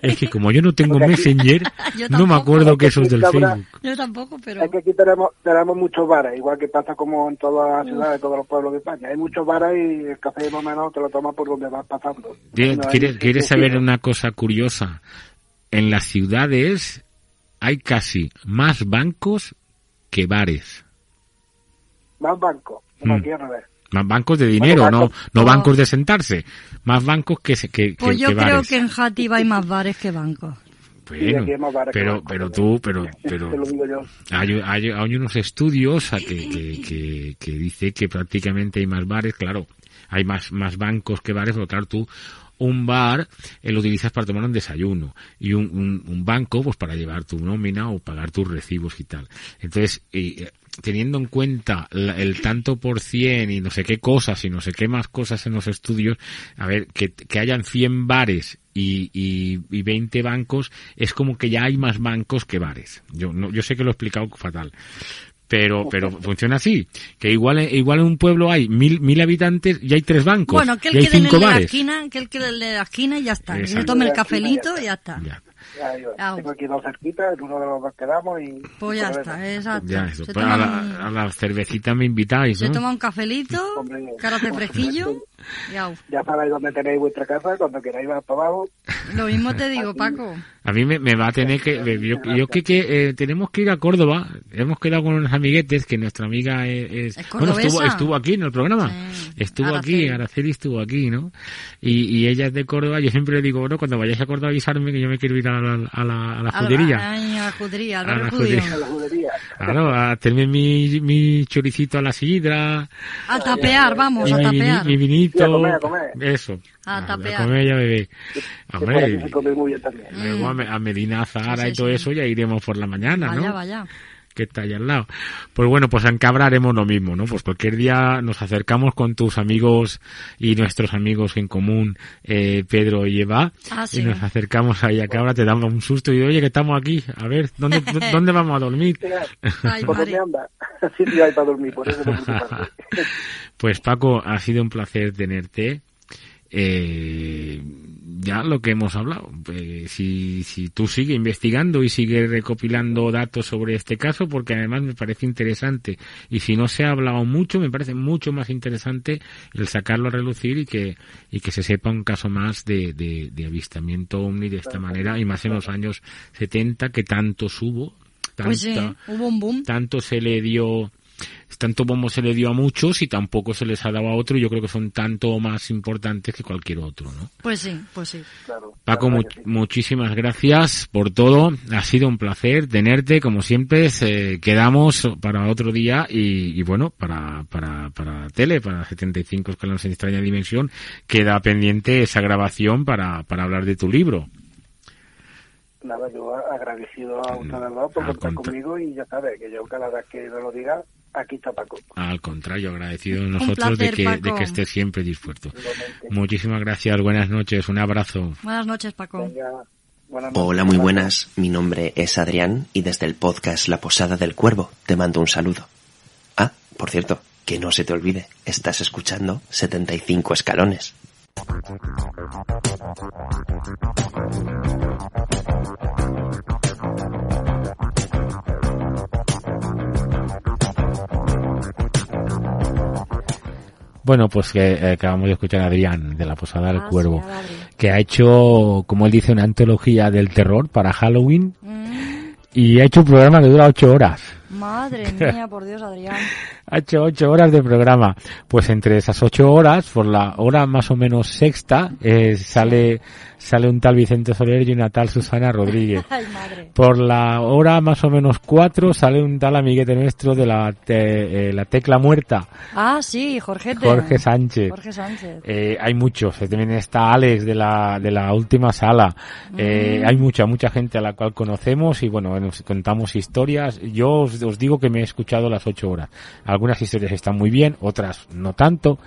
Es que como yo no tengo aquí- Messenger, no me acuerdo que eso es del. Facebook. Yo tampoco, pero... Es que aquí tenemos, tenemos muchos bares, igual que pasa como en todas las ciudades, todos los pueblos de España. Hay muchos bares y el café más o menos te lo tomas por donde vas pasando. ¿Quieres, No hay- quieres saber una cosa curiosa? En las ciudades hay casi más bancos que bares. Más bancos, no Mm. revés. Más bancos de dinero, no, bancos- no Oh. bancos de sentarse. Más bancos que, se- que, que- Pues yo que creo bares. que en Játiva hay más bares que bancos. Bueno, pero, bancos, pero tú, pero, pero, yo. hay, hay, hay unos estudios a que, que, que, que dice que prácticamente hay más bares, claro, hay más, más bancos que bares, pero claro, tú un bar eh, lo utilizas para tomar un desayuno y un, un, un banco pues para llevar tu nómina o pagar tus recibos y tal. Entonces, eh, teniendo en cuenta el tanto por cien y no sé qué cosas y no sé qué más cosas en los estudios, a ver, que, que hayan 100 bares y, y, y 20 bancos, es como que ya hay más bancos que bares. Yo, no, yo sé que lo he explicado fatal. Pero, pero funciona así, que igual, igual en un pueblo hay mil, mil habitantes y hay tres bancos. Bueno, que él y hay quede en el cinco de la bares. esquina, que él quede en el de la esquina y ya está. Que se tome el cafelito y ya está. Ya. Ya, yo Ah. tengo aquí dos cerquitas, en uno de los dos quedamos y... Pues ya está, exacto. Ya, eso. Se Pues a, la, un- a la cervecita me invitáis, Se ¿no? toma un cafelito, ahora hace fresquillo. Ya sabéis dónde tenéis vuestra casa, cuando queráis vas para abajo. Lo mismo te digo, Paco. A mí me, me va a tener que... Yo, yo que, que eh, tenemos que ir a Córdoba. Hemos quedado con unos amiguetes que nuestra amiga es... es- ¿Es bueno, estuvo, estuvo aquí en el programa. Sí. Estuvo Araceli. aquí, Araceli estuvo aquí, ¿no? Y, y ella es de Córdoba. Yo siempre le digo, bueno, cuando vayáis a Córdoba avisarme que yo me quiero ir a la, a la, a la A la- judería. ay, a la judería, A la judería. A la judería. Claro, a hacerme mi, mi choricito a la sidra. A tapear, vamos, y a mi, tapear. mi vinito. Sí, a comer, a comer. Eso. A tapear. comer y a beber. Hombre, muy bien también. luego a, a Medina Zahara Sí, y todo sí. eso ya iremos por la mañana, Vaya, ¿no? vaya. Que está allá al lado. Pues bueno, pues en Cabra haremos lo mismo, ¿no? Pues cualquier día nos acercamos con tus amigos y nuestros amigos en común, eh, Pedro y Eva, Ah, sí. y nos acercamos ahí a Cabra, te damos un susto y oye que estamos aquí, a ver, ¿dónde, dónde vamos a dormir? Ay, ¿Por dónde anda? Sitio hay para dormir, por eso no preocuparse. Pues Paco, ha sido un placer tenerte. Eh, ya lo que hemos hablado. Eh, si, si tú sigues investigando y sigues recopilando datos sobre este caso, porque además me parece interesante. Y si no se ha hablado mucho, me parece mucho más interesante el sacarlo a relucir y que, y que se sepa un caso más de, de, de avistamiento ovni de esta manera, y más en los años 70 que tantos hubo. Pues sí, tanta- hubo un boom. tanto se le dio tanto bombo se le dio a muchos y tampoco se les ha dado a otro y yo creo que son tanto más importantes que cualquier otro, ¿no? Pues sí, pues sí. Claro, Paco, mu- muchísimas gracias por todo. Ha sido un placer tenerte, como siempre. Se, quedamos para otro día y, y bueno, para, para, para tele, para 75 escalones en extraña dimensión, queda pendiente esa grabación para, para hablar de tu libro. Nada, yo agradecido a ustedes dos por contar conmigo y ya sabes que yo cada vez que lo diga, aquí está Paco. Al contrario, agradecido nosotros de placer, que, de que estés siempre dispuesto. Igualmente. Muchísimas gracias, buenas noches, un abrazo. Buenas noches, Paco. Venga, buenas noches. Hola, muy buenas. Mi nombre es Adrián y desde el podcast La Posada del Cuervo te mando un saludo. Ah, por cierto, que no se te olvide, estás escuchando 75 escalones. Bueno, pues que eh, acabamos de escuchar a Adrián de la Posada del Ah, Cuervo, sí, que ha hecho, como él dice, una antología del terror para Halloween Mm, y ha hecho un programa que dura ocho horas. Madre mía, por Dios, Adrián. Ha hecho ocho horas de programa. Pues entre esas ocho horas, por la hora más o menos sexta, eh, sale sale un tal Vicente Soler y una tal Susana Rodríguez. Ay, madre. Por la hora más o menos cuatro sale un tal amiguete nuestro de la, te- eh, la tecla muerta, Ah, sí, Jorgete. Jorge Sánchez. Jorge Sánchez. Eh, hay muchos, eh, también está Alex de la, de la última sala. Eh, Mm. hay mucha, mucha gente a la cual conocemos y bueno, nos contamos historias. Yo os, os digo que me he escuchado las ocho horas. Algunas historias están muy bien, otras no tanto,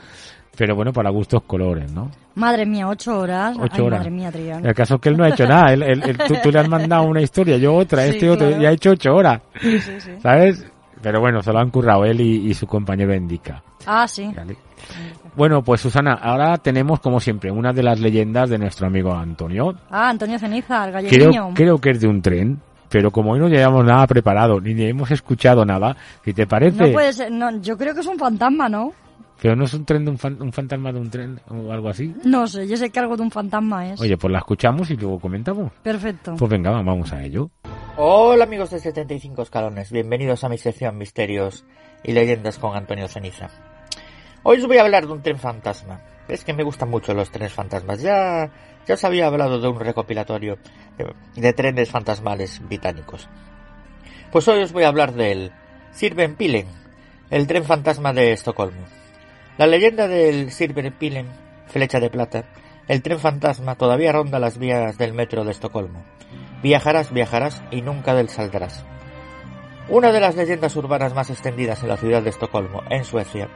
pero bueno, para gustos colores, ¿no? Madre mía, ocho horas. Ocho Ay, horas. madre mía, Adrián. El caso es que él no ha hecho nada. Él, él- él- tú, tú le has mandado una historia, yo otra, Sí, este otro, claro. y ha hecho ocho horas. Sí, sí, sí. ¿Sabes? Pero bueno, se lo han currado él y, y su compañero Indica. Ah, sí. Bueno, pues Susana, ahora tenemos como siempre una de las leyendas de nuestro amigo Antonio. Ah, Antonio Ceniza, el Creo, galleguiño. creo que es de un tren, pero como hoy no llevamos nada preparado, ni hemos escuchado nada, si te parece, No puede ser, no, yo creo que es un fantasma, ¿no? pero no es un tren de un, fan- un fantasma de un tren o algo así. No sé, yo sé que algo de un fantasma es. Oye, pues la escuchamos y luego comentamos. Perfecto. Pues venga, va, vamos a ello. Hola amigos de 75 escalones, bienvenidos a mi sección Misterios y Leyendas con Antonio Ceniza. Hoy os voy a hablar de un tren fantasma. Es que me gustan mucho los trenes fantasmas. Ya, ya os había hablado de un recopilatorio de, de trenes fantasmales británicos. Pues hoy os voy a hablar del Sirvenpilen, el tren fantasma de Estocolmo. La leyenda del Sirvenpilen, flecha de plata, el tren fantasma todavía ronda las vías del metro de Estocolmo. Viajarás, viajarás y nunca del saldrás. Una de las leyendas urbanas más extendidas en la ciudad de Estocolmo, en Suecia,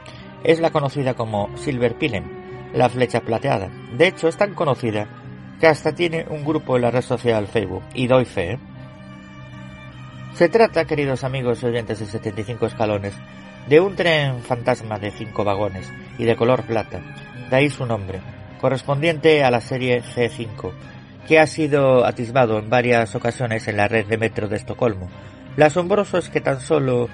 es la conocida como Silverpilen, la flecha plateada. De hecho, es tan conocida que hasta tiene un grupo en la red social Facebook, y doy fe. ¿eh? Se trata, queridos amigos y oyentes de 75 escalones, de un tren fantasma de cinco vagones y de color plata, de ahí su nombre, correspondiente a la serie G5, que ha sido atisbado en varias ocasiones en la red de metro de Estocolmo. Lo asombroso es que tan solo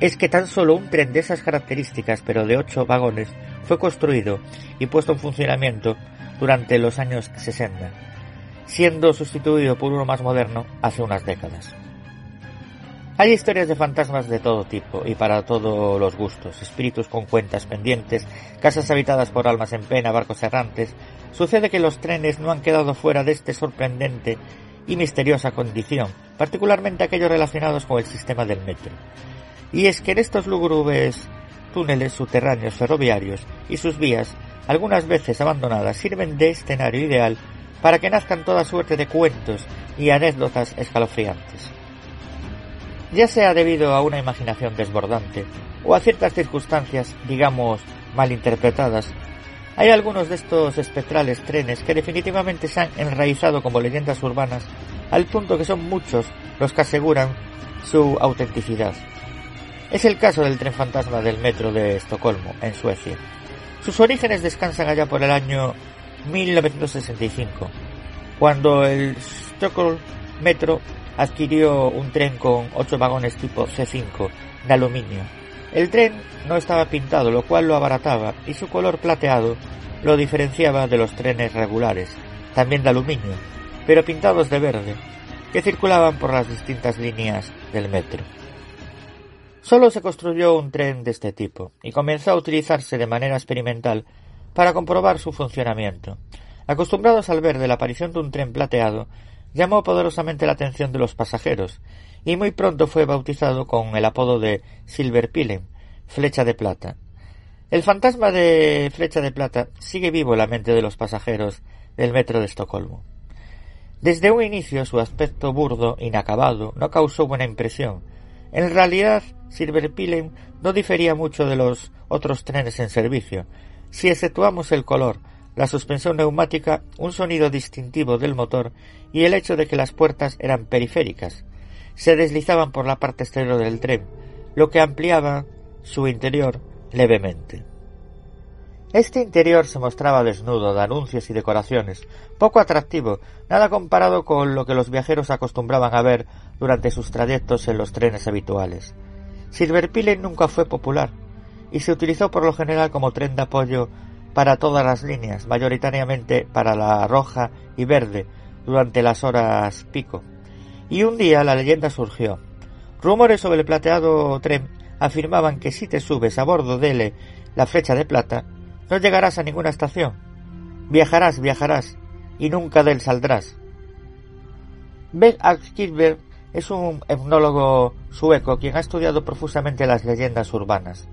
es que tan solo un tren de esas características, pero de ocho vagones, fue construido y puesto en funcionamiento durante los años 60, siendo sustituido por uno más moderno hace unas décadas. Hay historias de fantasmas de todo tipo y para todos los gustos, espíritus con cuentas pendientes, casas habitadas por almas en pena, barcos errantes. Sucede que los trenes no han quedado fuera de este sorprendente y misteriosa condición, particularmente aquellos relacionados con el sistema del metro. Y es que en estos lúgubres túneles subterráneos ferroviarios y sus vías, algunas veces abandonadas, sirven de escenario ideal para que nazcan toda suerte de cuentos y anécdotas escalofriantes. Ya sea debido a una imaginación desbordante o a ciertas circunstancias, digamos, malinterpretadas, hay algunos de estos espectrales trenes que definitivamente se han enraizado como leyendas urbanas al punto que son muchos los que aseguran su autenticidad. Es el caso del tren fantasma del metro de Estocolmo, en Suecia. Sus orígenes descansan allá por el año 1965, cuando el Stockholm Metro adquirió un tren con ocho vagones tipo C5 de aluminio. El tren no estaba pintado, lo cual lo abarataba, y su color plateado lo diferenciaba de los trenes regulares, también de aluminio, pero pintados de verde, que circulaban por las distintas líneas del metro. Solo se construyó un tren de este tipo, y comenzó a utilizarse de manera experimental para comprobar su funcionamiento. Acostumbrados al ver de la aparición de un tren plateado, llamó poderosamente la atención de los pasajeros, y muy pronto fue bautizado con el apodo de Silverpilen, flecha de plata. El fantasma de flecha de plata sigue vivo en la mente de los pasajeros del metro de Estocolmo. Desde un inicio su aspecto burdo, inacabado, no causó buena impresión. En realidad, Silverpilen no difería mucho de los otros trenes en servicio, si exceptuamos el color, la suspensión neumática, un sonido distintivo del motor y el hecho de que las puertas eran periféricas. Se deslizaban por la parte exterior del tren, lo que ampliaba su interior levemente. Este interior se mostraba desnudo de anuncios y decoraciones, poco atractivo, nada comparado con lo que los viajeros acostumbraban a ver durante sus trayectos en los trenes habituales. Silverpilen nunca fue popular y se utilizó por lo general como tren de apoyo para todas las líneas, mayoritariamente para la roja y verde durante las horas pico. Y un día la leyenda surgió. Rumores sobre el plateado tren afirmaban que si te subes a bordo de la flecha de plata, no llegarás a ninguna estación. Viajarás, viajarás, y nunca de él saldrás. Ben Askilberg es un etnólogo sueco quien ha estudiado profusamente las leyendas urbanas.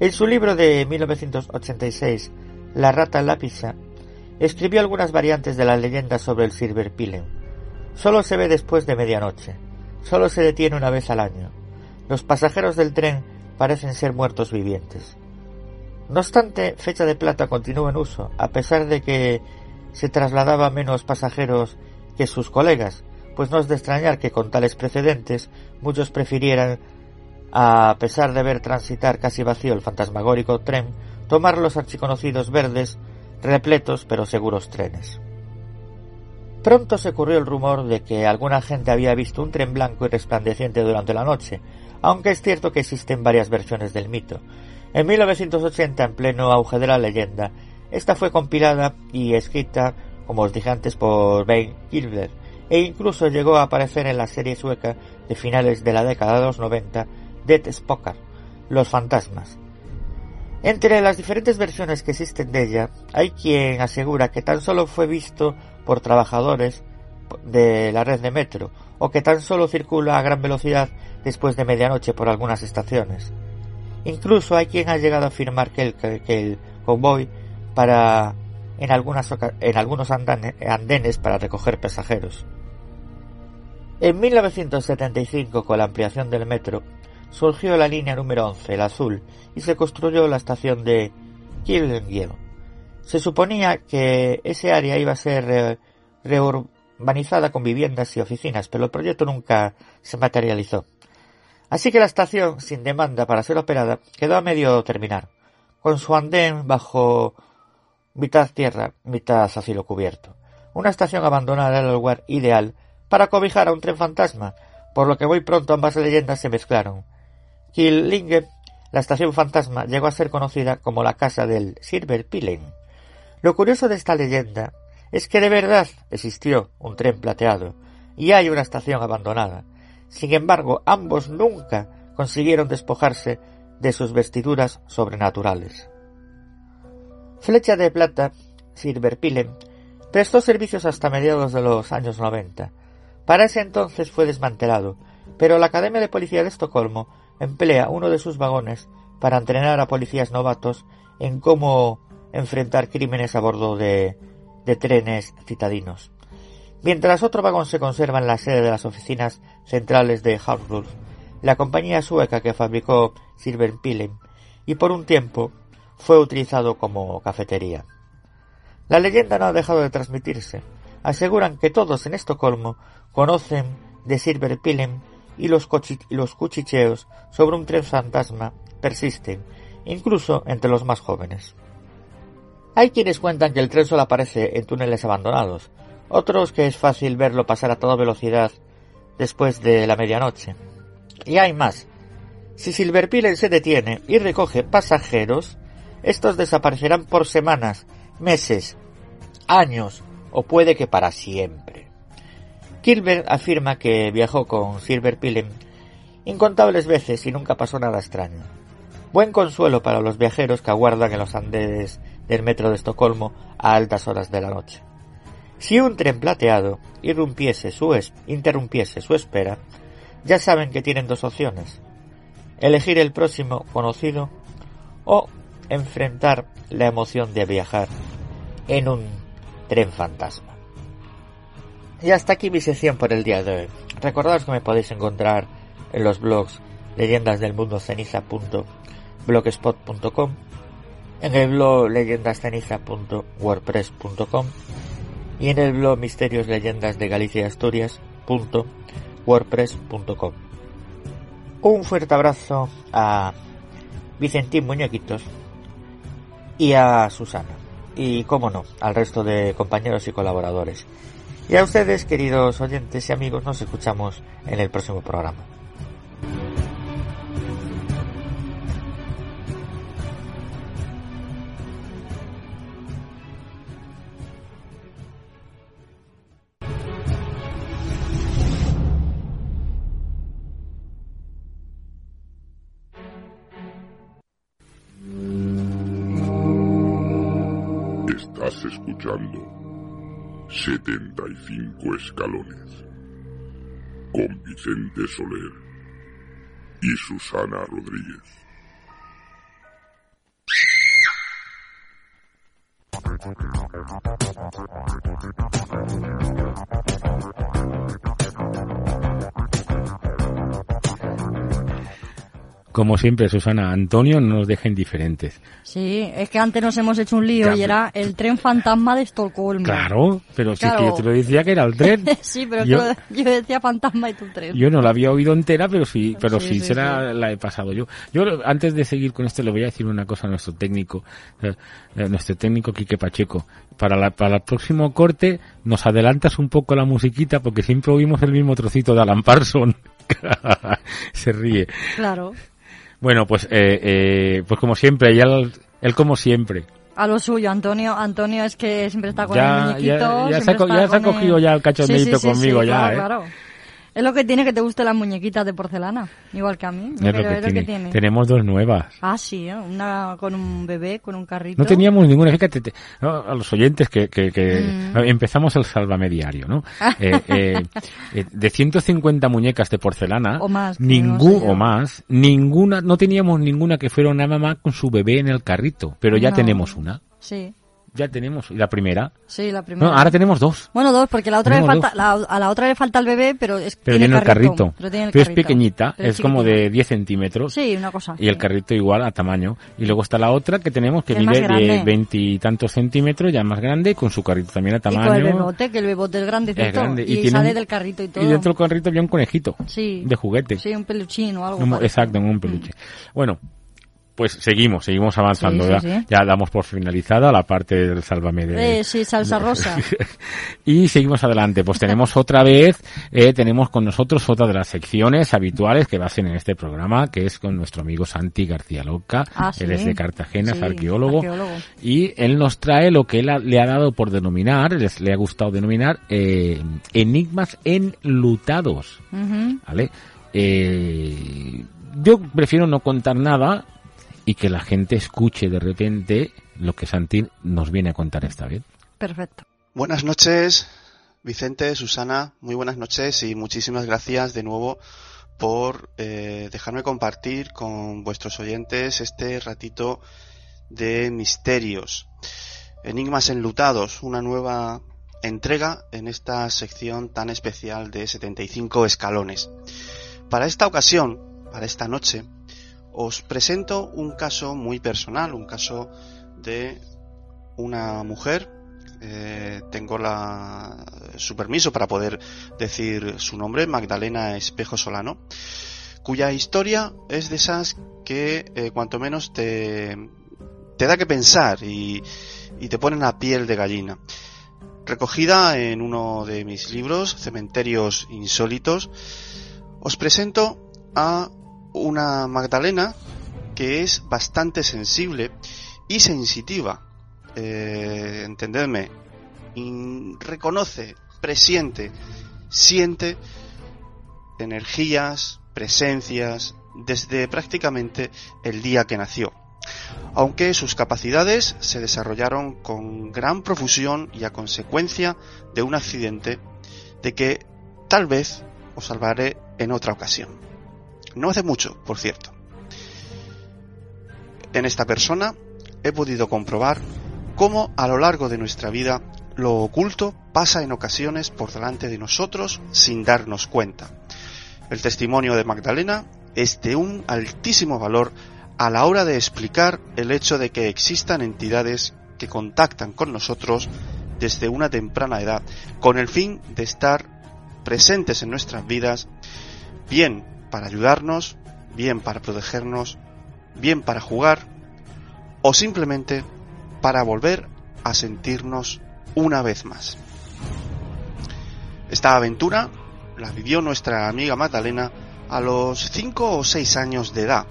En su libro de 1986, La rata pizza, escribió algunas variantes de la leyenda sobre el Silverpilen. Solo se ve después de medianoche. Solo se detiene una vez al año. Los pasajeros del tren parecen ser muertos vivientes. No obstante, Fecha de Plata continúa en uso, a pesar de que se trasladaba menos pasajeros que sus colegas, pues no es de extrañar que con tales precedentes muchos prefirieran, a pesar de ver transitar casi vacío el fantasmagórico tren, tomar los archiconocidos verdes, repletos pero seguros trenes. Pronto se ocurrió el rumor de que alguna gente había visto un tren blanco y resplandeciente durante la noche, aunque es cierto que existen varias versiones del mito. En 1980, en pleno auge de la leyenda, esta fue compilada y escrita, como os dije antes, por Ben Gilbert, e incluso llegó a aparecer en la serie sueca de finales de la década de los 90, Dead Spokar, Los Fantasmas. Entre las diferentes versiones que existen de ella, hay quien asegura que tan solo fue visto por trabajadores de la red de metro, o que tan solo circula a gran velocidad después de medianoche por algunas estaciones. Incluso hay quien ha llegado a afirmar que el, que el convoy para en, algunas, en algunos andenes para recoger pasajeros. En 1975, con la ampliación del metro, surgió la línea número 11, el azul, y se construyó la estación de Killengiel. Se suponía que ese área iba a ser reurbanizada con viviendas y oficinas, pero el proyecto nunca se materializó. Así que la estación, sin demanda para ser operada, quedó a medio terminar, con su andén bajo mitad tierra, mitad a cielo cubierto. Una estación abandonada era el lugar ideal para cobijar a un tren fantasma, por lo que muy pronto ambas leyendas se mezclaron. Killinge, la estación fantasma, llegó a ser conocida como la casa del Silver Pilen. Lo curioso de esta leyenda es que de verdad existió un tren plateado y hay una estación abandonada, sin embargo, ambos nunca consiguieron despojarse de sus vestiduras sobrenaturales. Flecha de Plata, Silverpilen, prestó servicios hasta mediados de los años 90. Para ese entonces fue desmantelado, pero la Academia de Policía de Estocolmo emplea uno de sus vagones para entrenar a policías novatos en cómo enfrentar crímenes a bordo de, trenes citadinos. Mientras otro vagón se conserva en la sede de las oficinas centrales de Hartwolf, la compañía sueca que fabricó Silverpilen, y por un tiempo fue utilizado como cafetería. La leyenda no ha dejado de transmitirse. Aseguran que todos en Estocolmo conocen de Silverpilen y los, cuchicheos sobre un tren fantasma persisten, incluso entre los más jóvenes. Hay quienes cuentan que el tren solo aparece en túneles abandonados, otros que es fácil verlo pasar a toda velocidad después de la medianoche. Y hay más. Si Silverpilen se detiene y recoge pasajeros, estos desaparecerán por semanas, meses, años o puede que para siempre. Kilbert afirma que viajó con Silverpilen incontables veces y nunca pasó nada extraño. Buen consuelo para los viajeros que aguardan en los andenes del metro de Estocolmo a altas horas de la noche. Si un tren plateado irrumpiese su interrumpiese su espera, ya saben que tienen dos opciones. Elegir el próximo conocido o enfrentar la emoción de viajar en un tren fantasma. Y hasta aquí mi sección por el día de hoy. Recordaos que me podéis encontrar en los blogs leyendas del mundo ceniza.blogspot.com, en el blog leyendasceniza.wordpress.com y en el blog misterios leyendas de Galicia y Asturias.wordpress.com. Un fuerte abrazo a Vicentín Muñequitos y a Susana. Y, como no, al resto de compañeros y colaboradores. Y a ustedes, queridos oyentes y amigos, nos escuchamos en el próximo programa. Estás escuchando 75 escalones con Vicente Soler y Susana Rodríguez. Como siempre, Susana, Antonio no nos deja indiferentes. Sí, es que antes nos hemos hecho un lío y era el tren fantasma de Estocolmo. Claro, pero sí Claro. que yo te lo decía que era el tren. sí, pero yo, yo, decía fantasma y tu tren. yo no la había oído entera, pero sí, pero Sí, sí, sí, se la, la he pasado yo. Yo antes de seguir con esto le voy a decir una cosa a nuestro técnico, eh, eh, nuestro técnico Quique Pacheco. Para la, para el próximo corte nos adelantas un poco la musiquita porque siempre oímos el mismo trocito de Alan Parson. se ríe. Claro, Bueno, pues eh, eh, pues como siempre, ya él, él como siempre. a lo suyo, Antonio. Antonio es que siempre está con Ya- el muñequito. ya- ya se ha ya se cogido ya el cachondeíto conmigo ya, claro, ¿eh? claro. Es lo que tiene que te gusten las muñequitas de porcelana, igual que a mí. Es lo Pero que tiene. Tenemos dos nuevas. Ah, sí, ¿eh? una con un bebé, con un carrito. No teníamos ninguna, fíjate, te- no, a los oyentes que, que, que Mm. empezamos el Sálvame Diario, ¿no? Eh, eh, eh, de 150 muñecas de porcelana, O más, que ningún, no o más, ninguna, no teníamos ninguna que fuera una mamá con su bebé en el carrito, pero ya No. tenemos una, Sí, ya tenemos, y la primera, sí, la primera. no, ahora tenemos dos. Bueno, dos, porque la otra le falta, la- a la otra le falta el bebé, pero es Pero tiene el carrito, Pero, tiene el Pero es carrito. pequeñita, Pero es como chiquitina. de 10 centímetros. Sí, una cosa. Y el carrito igual a tamaño. Y luego está la otra que tenemos que Es mide de grande. veintitantos centímetros, ya más grande, con su carrito también a Y tamaño. con el bebote, que el bebote es grande, Es grande. Y, tiene sale un- del carrito y todo. Y dentro del carrito había un conejito. Sí. De juguete. Sí, un peluchín o algo. Exacto, un peluche. Bueno, pues seguimos, seguimos avanzando. Sí, ya, sí, sí. ya damos por finalizada la parte del Sálvame de... Eh, sí, salsa rosa. y seguimos adelante. Pues tenemos otra vez, eh, tenemos con nosotros otra de las secciones habituales que va a ser en este programa, que es con nuestro amigo Santi García Loca. Ah, sí. Él es de Cartagena, es arqueólogo. arqueólogo. Y él nos trae lo que él ha- le ha dado por denominar, les, le ha gustado denominar, eh, enigmas enlutados. Ujú. ¿Vale? Eh, yo prefiero no contar nada y que la gente escuche de repente lo que Santi nos viene a contar esta vez. Perfecto. Buenas noches, Vicente, Susana, muy buenas noches y muchísimas gracias de nuevo por eh, dejarme compartir con vuestros oyentes este ratito de misterios. Enigmas enlutados, una nueva entrega en esta sección tan especial de 75 escalones. Para esta ocasión, para esta noche, os presento un caso muy personal, un caso de una mujer eh, tengo su permiso para poder decir su nombre, Magdalena Espejo Solano, cuya historia es de esas que eh, cuanto menos te, te da que pensar y, y te ponen la piel de gallina. Recogida en uno de mis libros, Cementerios Insólitos, os presento a una Magdalena que es bastante sensible y sensitiva eh, entendedme, reconoce, presiente, siente energías, presencias, desde prácticamente el día que nació. Aunque sus capacidades se desarrollaron con gran profusión y a consecuencia de un accidente de que tal vez os hablaré en otra ocasión. No hace mucho, por cierto. En esta persona he podido comprobar cómo a lo largo de nuestra vida lo oculto pasa en ocasiones por delante de nosotros sin darnos cuenta. El testimonio de Magdalena es de un altísimo valor a la hora de explicar el hecho de que existan entidades que contactan con nosotros desde una temprana edad con el fin de estar presentes en nuestras vidas, bien para ayudarnos, bien para protegernos, bien para jugar o simplemente para volver a sentirnos una vez más. Esta aventura la vivió nuestra amiga Magdalena a los 5 o 6 años de edad,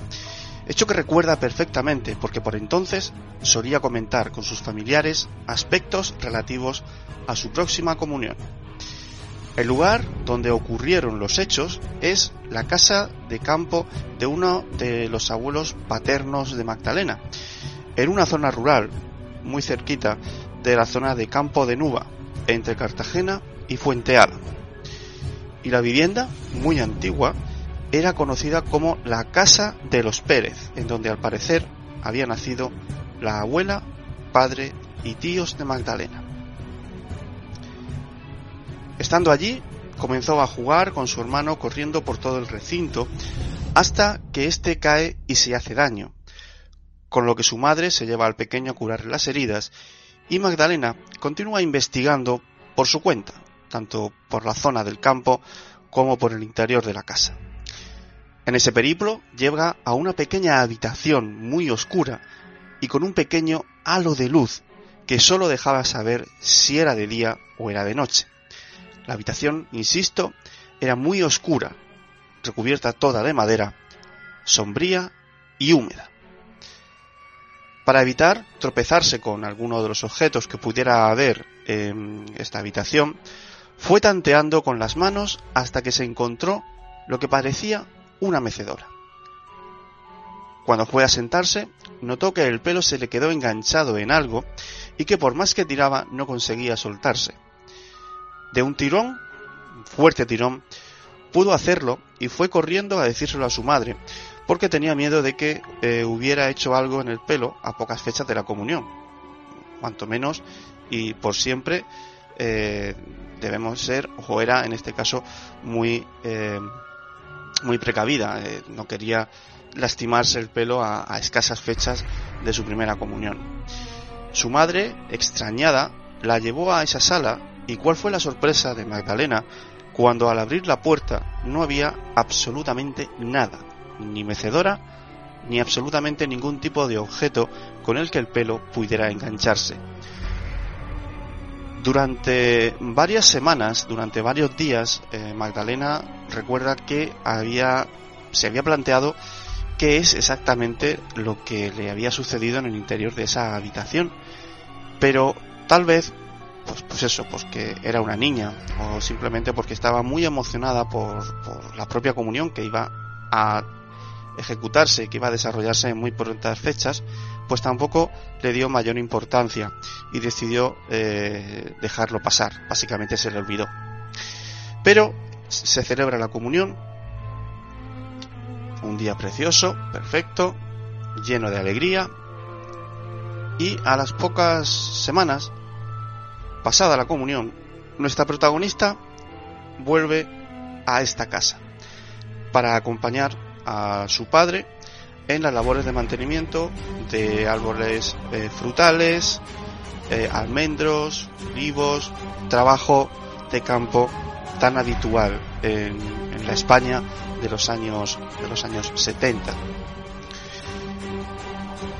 hecho que recuerda perfectamente porque por entonces solía comentar con sus familiares aspectos relativos a su próxima comunión. El lugar donde ocurrieron los hechos es la casa de campo de uno de los abuelos paternos de Magdalena, en una zona rural muy cerquita de la zona de Campo de Nuba, entre Cartagena y Fuente Ala. Y la vivienda, muy antigua, era conocida como la Casa de los Pérez, en donde al parecer había nacido la abuela, padre y tíos de Magdalena. Estando allí, comenzó a jugar con su hermano corriendo por todo el recinto hasta que éste cae y se hace daño, con lo que su madre se lleva al pequeño a curarle las heridas y Magdalena continúa investigando por su cuenta, tanto por la zona del campo como por el interior de la casa. En ese periplo llega a una pequeña habitación muy oscura y con un pequeño halo de luz que solo dejaba saber si era de día o era de noche. La habitación, insisto, era muy oscura, recubierta toda de madera, sombría y húmeda. Para evitar tropezarse con alguno de los objetos que pudiera haber en esta habitación, fue tanteando con las manos hasta que se encontró lo que parecía una mecedora. Cuando fue a sentarse, notó que el pelo se le quedó enganchado en algo y que por más que tiraba no conseguía soltarse. De un tirón, fuerte tirón, pudo hacerlo y fue corriendo a decírselo a su madre, porque tenía miedo de que eh, hubiera hecho algo en el pelo a pocas fechas de la comunión. Cuanto menos y por siempre eh, debemos ser, o era en este caso, muy, eh, muy precavida. no quería lastimarse el pelo a, a escasas fechas de su primera comunión. Su madre, extrañada, la llevó a esa sala y cuál fue la sorpresa de Magdalena cuando al abrir la puerta no había absolutamente nada ni mecedora, ni absolutamente ningún tipo de objeto con el que el pelo pudiera engancharse. Durante varias semanas, durante varios días, eh, Magdalena recuerda que había, se había planteado qué es exactamente lo que le había sucedido en el interior de esa habitación. Pero tal vez, pues, pues eso, pues que era una niña, o simplemente porque estaba muy emocionada por, por la propia comunión que iba a ejecutarse que iba a desarrollarse en muy prontas fechas, pues tampoco le dio mayor importancia y decidió eh, dejarlo pasar. Básicamente se le olvidó. Pero se celebra la comunión, un día precioso, perfecto, lleno de alegría, y a las pocas semanas, pasada la comunión, nuestra protagonista vuelve a esta casa para acompañar a su padre en las labores de mantenimiento de árboles eh, frutales, eh, almendros, olivos, trabajo de campo tan habitual en, en, la España de los años de los años 70.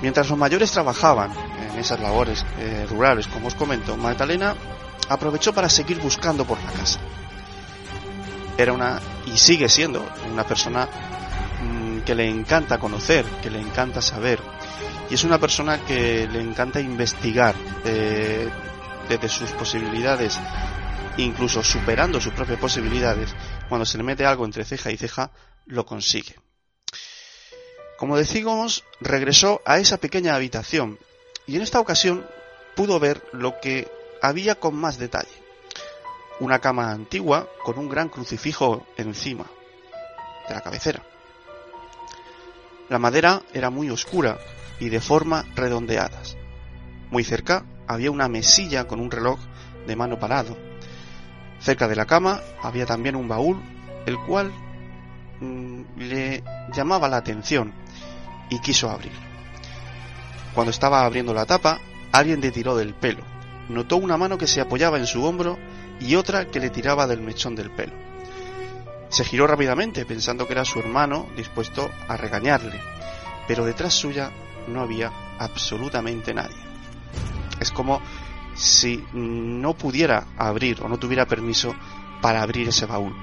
Mientras los mayores trabajaban esas labores eh, rurales, como os comento, Magdalena aprovechó para seguir buscando por la casa. Era una y sigue siendo una persona que le encanta conocer, que le encanta saber. Y es una persona que le encanta investigar eh, desde sus posibilidades, incluso superando sus propias posibilidades. Cuando se le mete algo entre ceja y ceja, lo consigue. Como decimos, regresó a esa pequeña habitación y en esta ocasión pudo ver lo que había con más detalle. Una cama antigua con un gran crucifijo encima de la cabecera. La madera era muy oscura y de forma redondeadas. Muy cerca había una mesilla con un reloj de mano parado. Cerca de la cama había también un baúl, el cual mmm, le llamaba la atención y quiso abrir. Cuando estaba abriendo la tapa, alguien le tiró del pelo. Notó una mano que se apoyaba en su hombro y otra que le tiraba del mechón del pelo. Se giró rápidamente pensando que era su hermano dispuesto a regañarle, pero detrás suya no había absolutamente nadie. Es como si no pudiera abrir o no tuviera permiso para abrir ese baúl.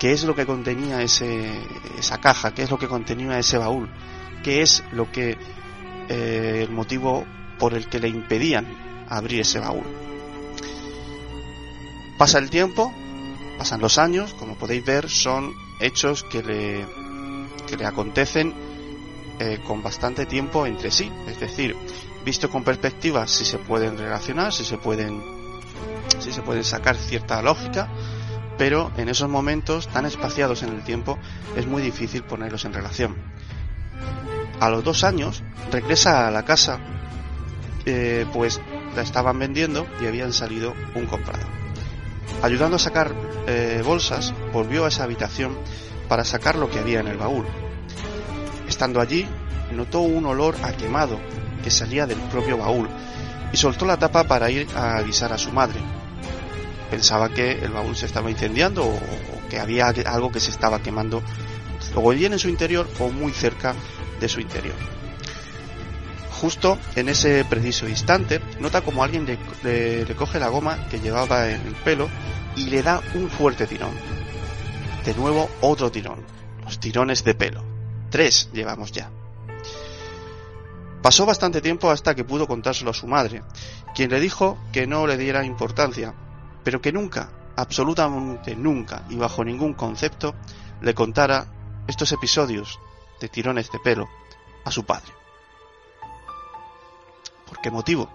¿Qué es lo que contenía ese, esa caja? ¿Qué es lo que contenía ese baúl? ¿Qué es lo que eh, el motivo por el que le impedían abrir ese baúl? Pasa el tiempo, pasan los años, como podéis ver, son hechos que le, que le acontecen eh, con bastante tiempo entre sí, es decir, visto con perspectiva si se pueden relacionar, si se pueden, si se pueden sacar cierta lógica, pero en esos momentos tan espaciados en el tiempo es muy difícil ponerlos en relación. A los dos años regresa a la casa, eh, pues la estaban vendiendo y habían salido un comprador. Ayudando a sacar eh, bolsas, volvió a esa habitación para sacar lo que había en el baúl. Estando allí, notó un olor a quemado que salía del propio baúl y soltó la tapa para ir a avisar a su madre. Pensaba que el baúl se estaba incendiando o, que había algo que se estaba quemando o bien en su interior o muy cerca de su interior. Justo en ese preciso instante, nota como alguien le, le coge la goma que llevaba en el pelo y le da un fuerte tirón. De nuevo otro tirón. Los tirones de pelo. Tres llevamos ya. Pasó bastante tiempo hasta que pudo contárselo a su madre, quien le dijo que no le diera importancia, pero que nunca, absolutamente nunca y bajo ningún concepto, le contara estos episodios de tirones de pelo a su padre. ¿Por qué motivo?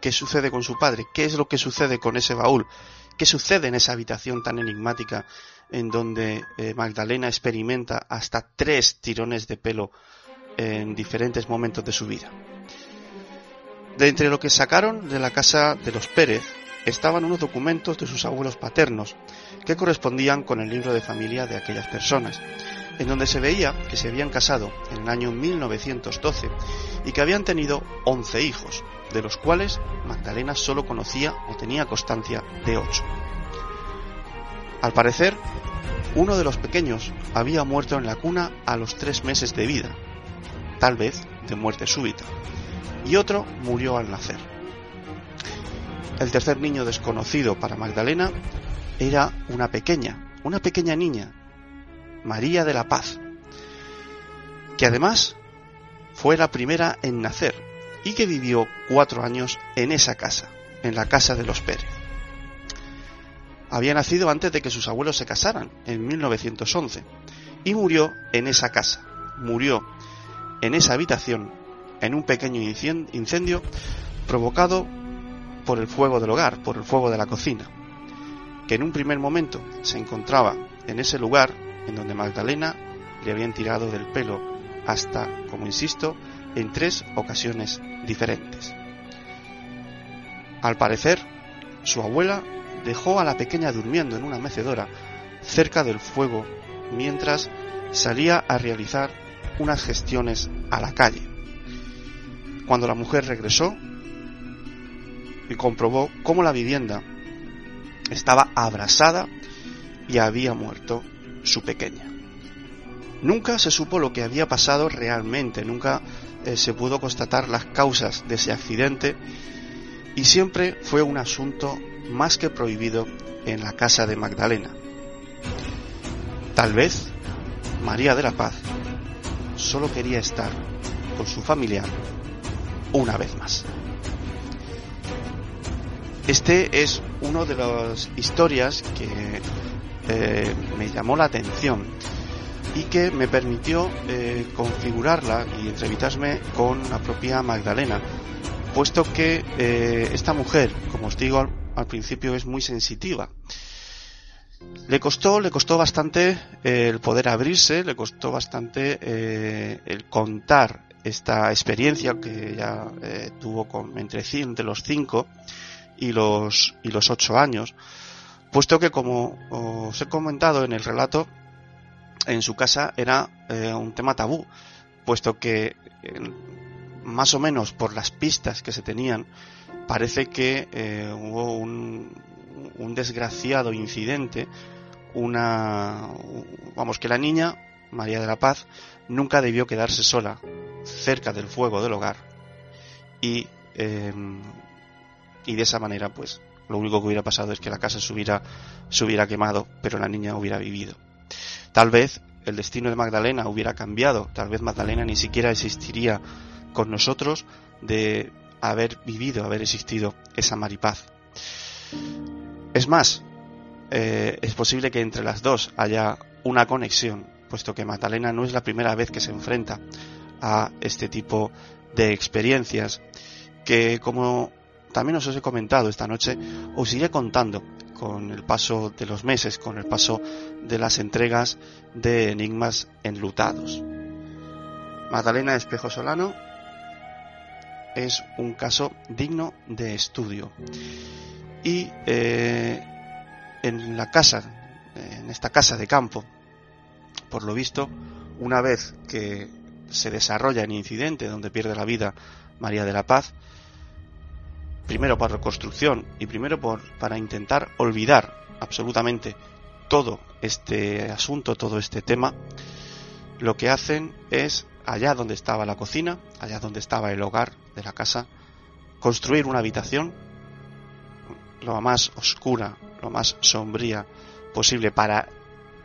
¿Qué sucede con su padre? ¿Qué es lo que sucede con ese baúl? ¿Qué sucede en esa habitación tan enigmática en donde eh, Magdalena experimenta hasta tres tirones de pelo en diferentes momentos de su vida. De entre lo que sacaron de la casa de los Pérez estaban unos documentos de sus abuelos paternos que correspondían con el libro de familia de aquellas personas, en donde se veía que se habían casado en el año 1912 y que habían tenido 11 hijos, de los cuales Magdalena solo conocía o tenía constancia de 8. Al parecer, uno de los pequeños había muerto en la cuna a los tres meses de vida, tal vez de muerte súbita, y otro murió al nacer. El tercer niño desconocido para Magdalena era una pequeña, una pequeña niña, María de la Paz, que además fue la primera en nacer y que vivió cuatro años en esa casa, en la casa de los Pérez. Había nacido antes de que sus abuelos se casaran, en 1911, y murió en esa casa. Murió en esa habitación en un pequeño incendio provocado por el fuego del hogar, por el fuego de la cocina, que en un primer momento se encontraba en ese lugar en donde Magdalena le habían tirado del pelo hasta, como insisto, en tres ocasiones diferentes. Al parecer, su abuela dejó a la pequeña durmiendo en una mecedora cerca del fuego mientras salía a realizar unas gestiones a la calle. Cuando la mujer regresó y comprobó cómo la vivienda estaba abrasada y había muerto su pequeña. Nunca se supo lo que había pasado realmente, nunca eh, se pudo constatar las causas de ese accidente y siempre fue un asunto más que prohibido en la casa de Magdalena. Tal vez María de la Paz solo quería estar con su familiar una vez más. Este es uno de las historias que eh, me llamó la atención y que me permitió eh, configurarla y entrevistarme con la propia Magdalena, puesto que eh, esta mujer, como os digo al principio, es muy sensitiva. Le costó, le costó bastante el poder abrirse, le costó bastante el contar esta experiencia que eh, tuvo con, entre, entre los 5 y los, y los 8 años, puesto que como os he comentado en el relato, en su casa era un tema tabú, puesto que más o menos por las pistas que se tenían, parece que hubo un, un desgraciado incidente, una, vamos, que la niña, María de la Paz, nunca debió quedarse sola cerca del fuego del hogar y, y de esa manera, pues, lo único que hubiera pasado es que la casa se hubiera, se hubiera quemado, pero la niña hubiera vivido. Tal vez el destino de Magdalena hubiera cambiado, tal vez Magdalena ni siquiera existiría con nosotros de haber vivido, haber existido esa Maripaz. Es más, eh, es posible que entre las dos haya una conexión puesto que Magdalena no es la primera vez que se enfrenta a este tipo de experiencias que, como también os he comentado esta noche, os iré contando con el paso de los meses, con el paso de las entregas de Enigmas enlutados. Magdalena Espejo Solano es un caso digno de estudio. Y eh, en la casa, en esta casa de campo, por lo visto, una vez que se desarrolla el incidente donde pierde la vida María de la Paz, primero por reconstrucción y primero por, para intentar olvidar absolutamente todo este asunto, todo este tema, lo que hacen es, allá donde estaba la cocina, allá donde estaba el hogar de la casa, construir una habitación lo más oscura, lo más sombría posible para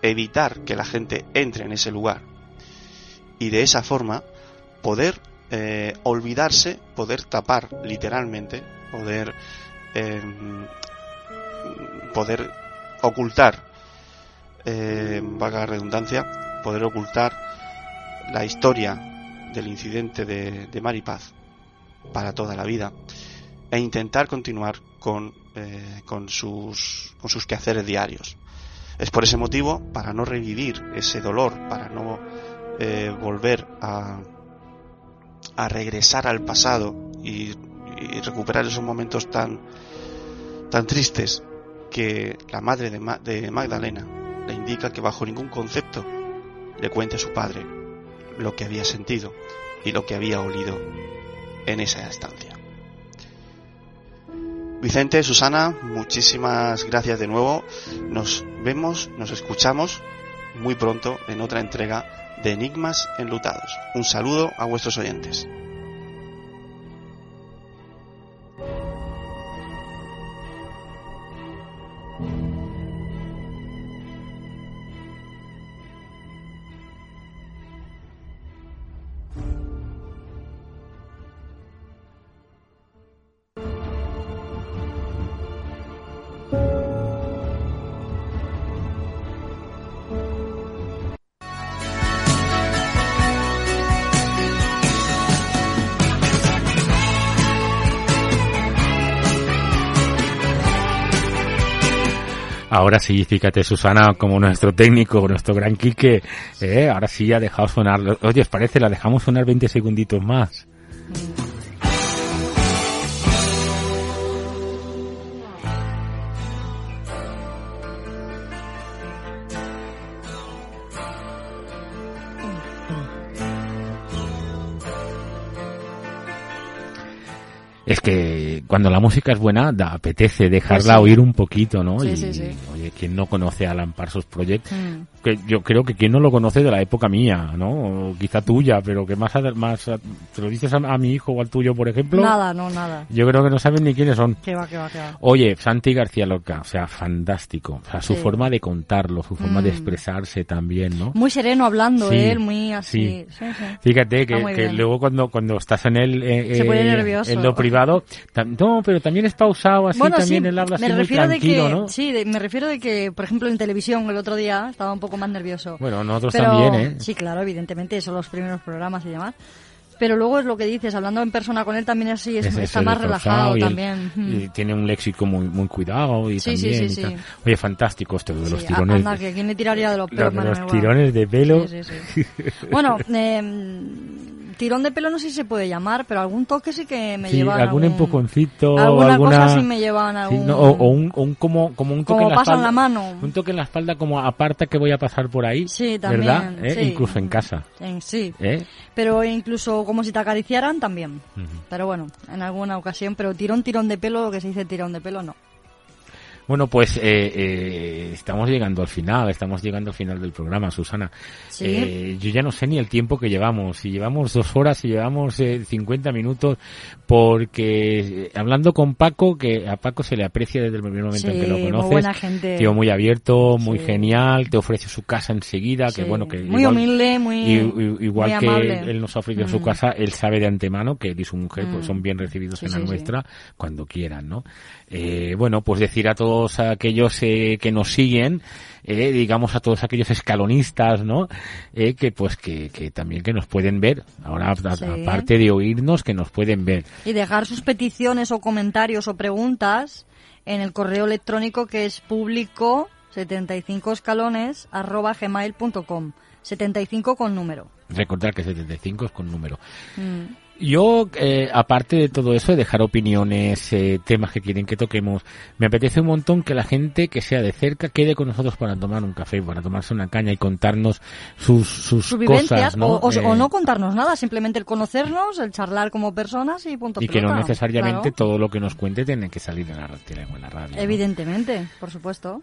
evitar que la gente entre en ese lugar. Y de esa forma poder eh, olvidarse, poder tapar literalmente, poder em, poder ocultar, eh, valga la redundancia, poder ocultar la historia del incidente de, de Maripaz para toda la vida e intentar continuar con, eh, con, sus, con sus quehaceres diarios. Es por ese motivo, para no revivir ese dolor, para no eh, volver a, a regresar al pasado y, y, recuperar esos momentos tan, tan tristes que la madre de, Ma de Magdalena le indica que bajo ningún concepto le cuente a su padre lo que había sentido y lo que había olido en esa estancia. Vicente, Susana, muchísimas gracias de nuevo. Nos vemos, nos escuchamos muy pronto en otra entrega de Enigmas Enlutados. Un saludo a vuestros oyentes. Ahora sí, fíjate, Susana, como nuestro técnico, nuestro gran Quique, eh, ahora sí ha dejado sonar. Oye, ¿os parece? La dejamos sonar 20 segunditos más. Es que cuando la música es buena, da, apetece dejarla Pues sí. oír un poquito, ¿no? Sí, y, sí, sí. oye, ¿quién no conoce a Alan Project? Mm. Que yo creo que quien no lo conoce de la época mía, ¿no? O quizá tuya, pero que más, más ¿te lo dices a, a mi hijo o al tuyo, por ejemplo? Nada, no, nada. Yo creo que no saben ni quiénes son. Que va, que va, que va. Oye, Santi García Lorca, o sea, fantástico. O sea, su forma de contarlo, su forma de Mm. expresarse también, ¿no? Muy sereno hablando, él, muy así. sí. Sí, sí. Fíjate que, que luego cuando, cuando estás en el, eh, Se pone eh, nervioso. en lo privado, tam- no, pero también es pausado así, Bueno, también sí, él habla así me muy refiero de tranquilo, que, ¿no? sí, de- me refiero de que, por ejemplo, en televisión el otro día estaba un poco más nervioso. Bueno, nosotros Pero- también, ¿eh? Sí, claro, evidentemente, son los primeros programas y demás. Pero luego es lo que dices, hablando en persona con él también así, es- Es- es está el más relajado y también. Mm. y tiene un léxico muy, muy cuidado y Sí, sí, también. sí, y tal. sí. Oye, fantástico esto de los Sí, tirones. anda, que quién le tiraría de los Los pelos. de los bueno. tirones de pelo. Sí, sí, sí. Bueno, eh, tirón de pelo no sé si se puede llamar, pero algún toque sí que me Sí, llevan algún algún- empujoncito, alguna alguna cosa sí me llevan Sí, algún... no, o, o un, o un como, como un toque Como en la pasan espalda. la mano. Un toque en la espalda como aparta que voy a pasar por ahí. Sí, también, ¿Verdad? ¿Eh? sí. Incluso en casa. En- sí, ¿Eh? pero incluso como si te acariciaran también. Pero bueno, en alguna ocasión, pero tirón, tirón de pelo, lo que se dice tirón de pelo, no. Bueno, pues eh, eh, estamos llegando al final, estamos llegando al final del programa, Susana. Sí. Eh, yo ya no sé ni el tiempo que llevamos, si llevamos dos horas, si llevamos eh, 50 minutos, porque eh, hablando con Paco, que a Paco se le aprecia desde el primer momento en que lo Sí, muy conoces. buena gente. Tío muy abierto, muy Sí. genial, te ofrece su casa enseguida, que bueno, que Muy igual- humilde, muy- igual muy que amable. él nos ha ofrecido su Mm. casa, él sabe de antemano que él y su mujer pues, Mm. son bien recibidos en la nuestra cuando quieran, ¿no? Eh, bueno, pues decir a todos aquellos eh, que nos siguen, eh, digamos a todos aquellos escalonistas, ¿no? Que pues que, que también que nos pueden ver. Ahora, Sí. aparte de oírnos, que nos pueden ver. Y dejar sus peticiones o comentarios o preguntas en el correo electrónico que es público 75 escalones arroba gmail.com 75 con número. Recordar que 75 es con número. Mm. Yo, eh, aparte de todo eso, de dejar opiniones, eh, temas que quieren que toquemos, me apetece un montón que la gente que sea de cerca quede con nosotros para tomar un café, para tomarse una caña y contarnos sus, sus, Sus vivencias cosas, ¿no? o, o- Eh, o no contarnos nada, simplemente el conocernos, el charlar como personas y punto y que no necesariamente Claro. todo lo que nos cuente tiene que salir en la, en la radio. ¿no? Evidentemente, por supuesto.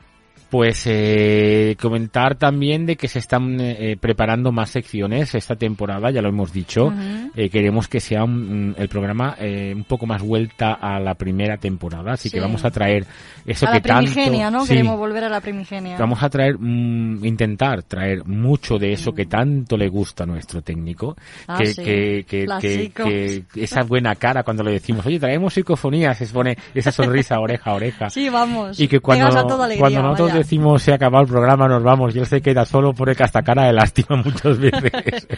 Pues eh, comentar también de que se están eh, preparando más secciones esta temporada, ya lo hemos dicho. Ujú. Eh, queremos que sea un- el programa eh, un poco más vuelta a la primera temporada, así que Sí. vamos a traer eso a que la primigenia, tanto... ¿no? Sí, Queremos volver a la primigenia. Vamos a traer, mm, intentar traer mucho de eso que tanto le gusta a nuestro técnico, Ah, que, sí. que, que, que- que esa buena cara cuando le decimos, oye, traemos psicofonías, se pone esa sonrisa oreja a oreja. Sí, vamos. Y que cuando, a toda alegría, cuando nosotros. Decimos se ha acabado el programa, nos vamos y él se queda solo por que hasta cara de lástima muchas veces.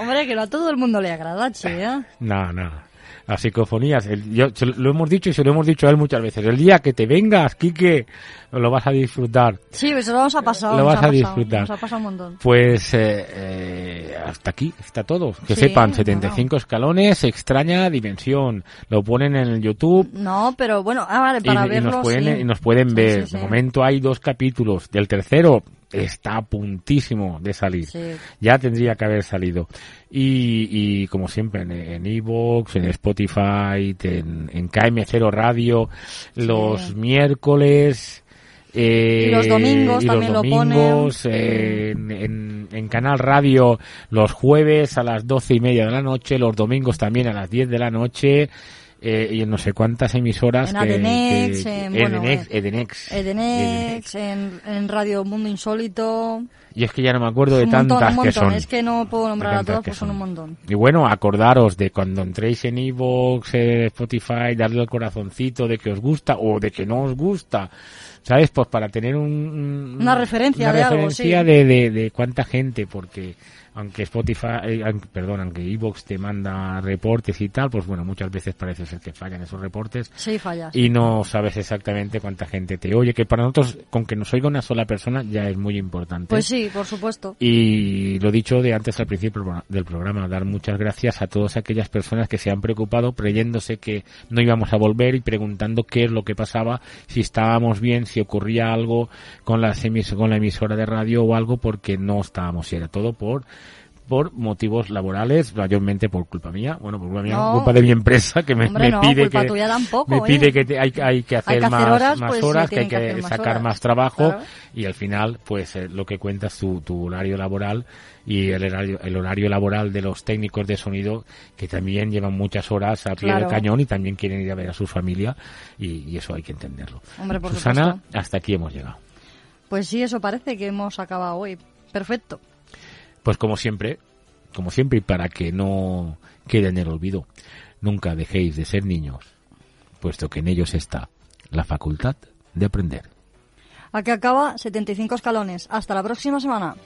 Hombre, que no a todo el mundo le agrada, che, ¿eh? no, no. Las psicofonías, el- yo, se lo- hemos dicho y se lo hemos dicho a él muchas veces. El día que te vengas, Quique, lo vas a disfrutar. Sí, eso lo vamos a pasar. Lo vas a pasado, disfrutar. Nos ha un montón. Pues eh, eh, hasta aquí está todo. Que Sí, sepan, 75 escalones, extraña dimensión. Lo ponen en el YouTube. No, pero bueno, ah, vale, para y verlo, nos pueden, sí. y nos pueden ver. sí. De momento hay dos capítulos. Del tercero está a puntísimo de salir. Sí. Ya tendría que haber salido. Y, y como siempre, en en Evox, en Spotify, en, en KM0 Radio, los miércoles. eh, Y los domingos y los también lo ponen. eh, en, en- en Canal Radio los jueves a las doce y media de la noche, los domingos también a las 10 de la noche. Eh, y en no sé cuántas emisoras En Adenex, que- en, que- bueno, Edenex, eh, Edenex. Edenex, en, en Radio Mundo Insólito. y es que ya no me acuerdo de un montón, tantas un que montón. son Es que no puedo nombrar a tantas todas, pues son son. un montón. Y bueno, acordaros de cuando entréis en Evox, eh, Spotify, darle al corazoncito de que os gusta o de que no os gusta. ¿Sabes? Pues para tener un, un- Una referencia una de algo, referencia sí. de, de, de cuánta gente, porque aunque Spotify, eh, perdón, aunque Evox te manda reportes y tal, pues bueno, muchas veces parece ser que fallan esos reportes. Sí, fallas. Y no sabes exactamente cuánta gente te oye, que para nosotros, con que nos oiga una sola persona, ya es muy importante. Pues sí, por supuesto. Y lo dicho de antes al principio del programa, dar muchas gracias a todas aquellas personas que se han preocupado creyéndose que no íbamos a volver y preguntando qué es lo que pasaba, si estábamos bien, si ocurría algo con, las con la emisora de radio o algo porque no estábamos y era todo por por motivos laborales, mayormente por culpa mía, bueno, por culpa mía, No. culpa de mi empresa que me, Hombre, me no, pide que tampoco, me ¿eh? pide que te- hay, hay que hacer que hacer más horas, más pues, horas, que hay que sacar horas. más trabajo Claro. y al final pues eh, lo que cuenta es tu, tu horario laboral y el horario, el horario laboral de los técnicos de sonido que también llevan muchas horas a pie Claro. del cañón y también quieren ir a ver a su familia y, y eso hay que entenderlo. Hombre, Susana, supuesto. hasta aquí hemos llegado. Pues sí, eso parece que hemos acabado hoy. Perfecto. Pues como siempre, como siempre y para que no quede en el olvido, nunca dejéis de ser niños, puesto que en ellos está la facultad de aprender. Aquí acaba 75 escalones. Hasta la próxima semana.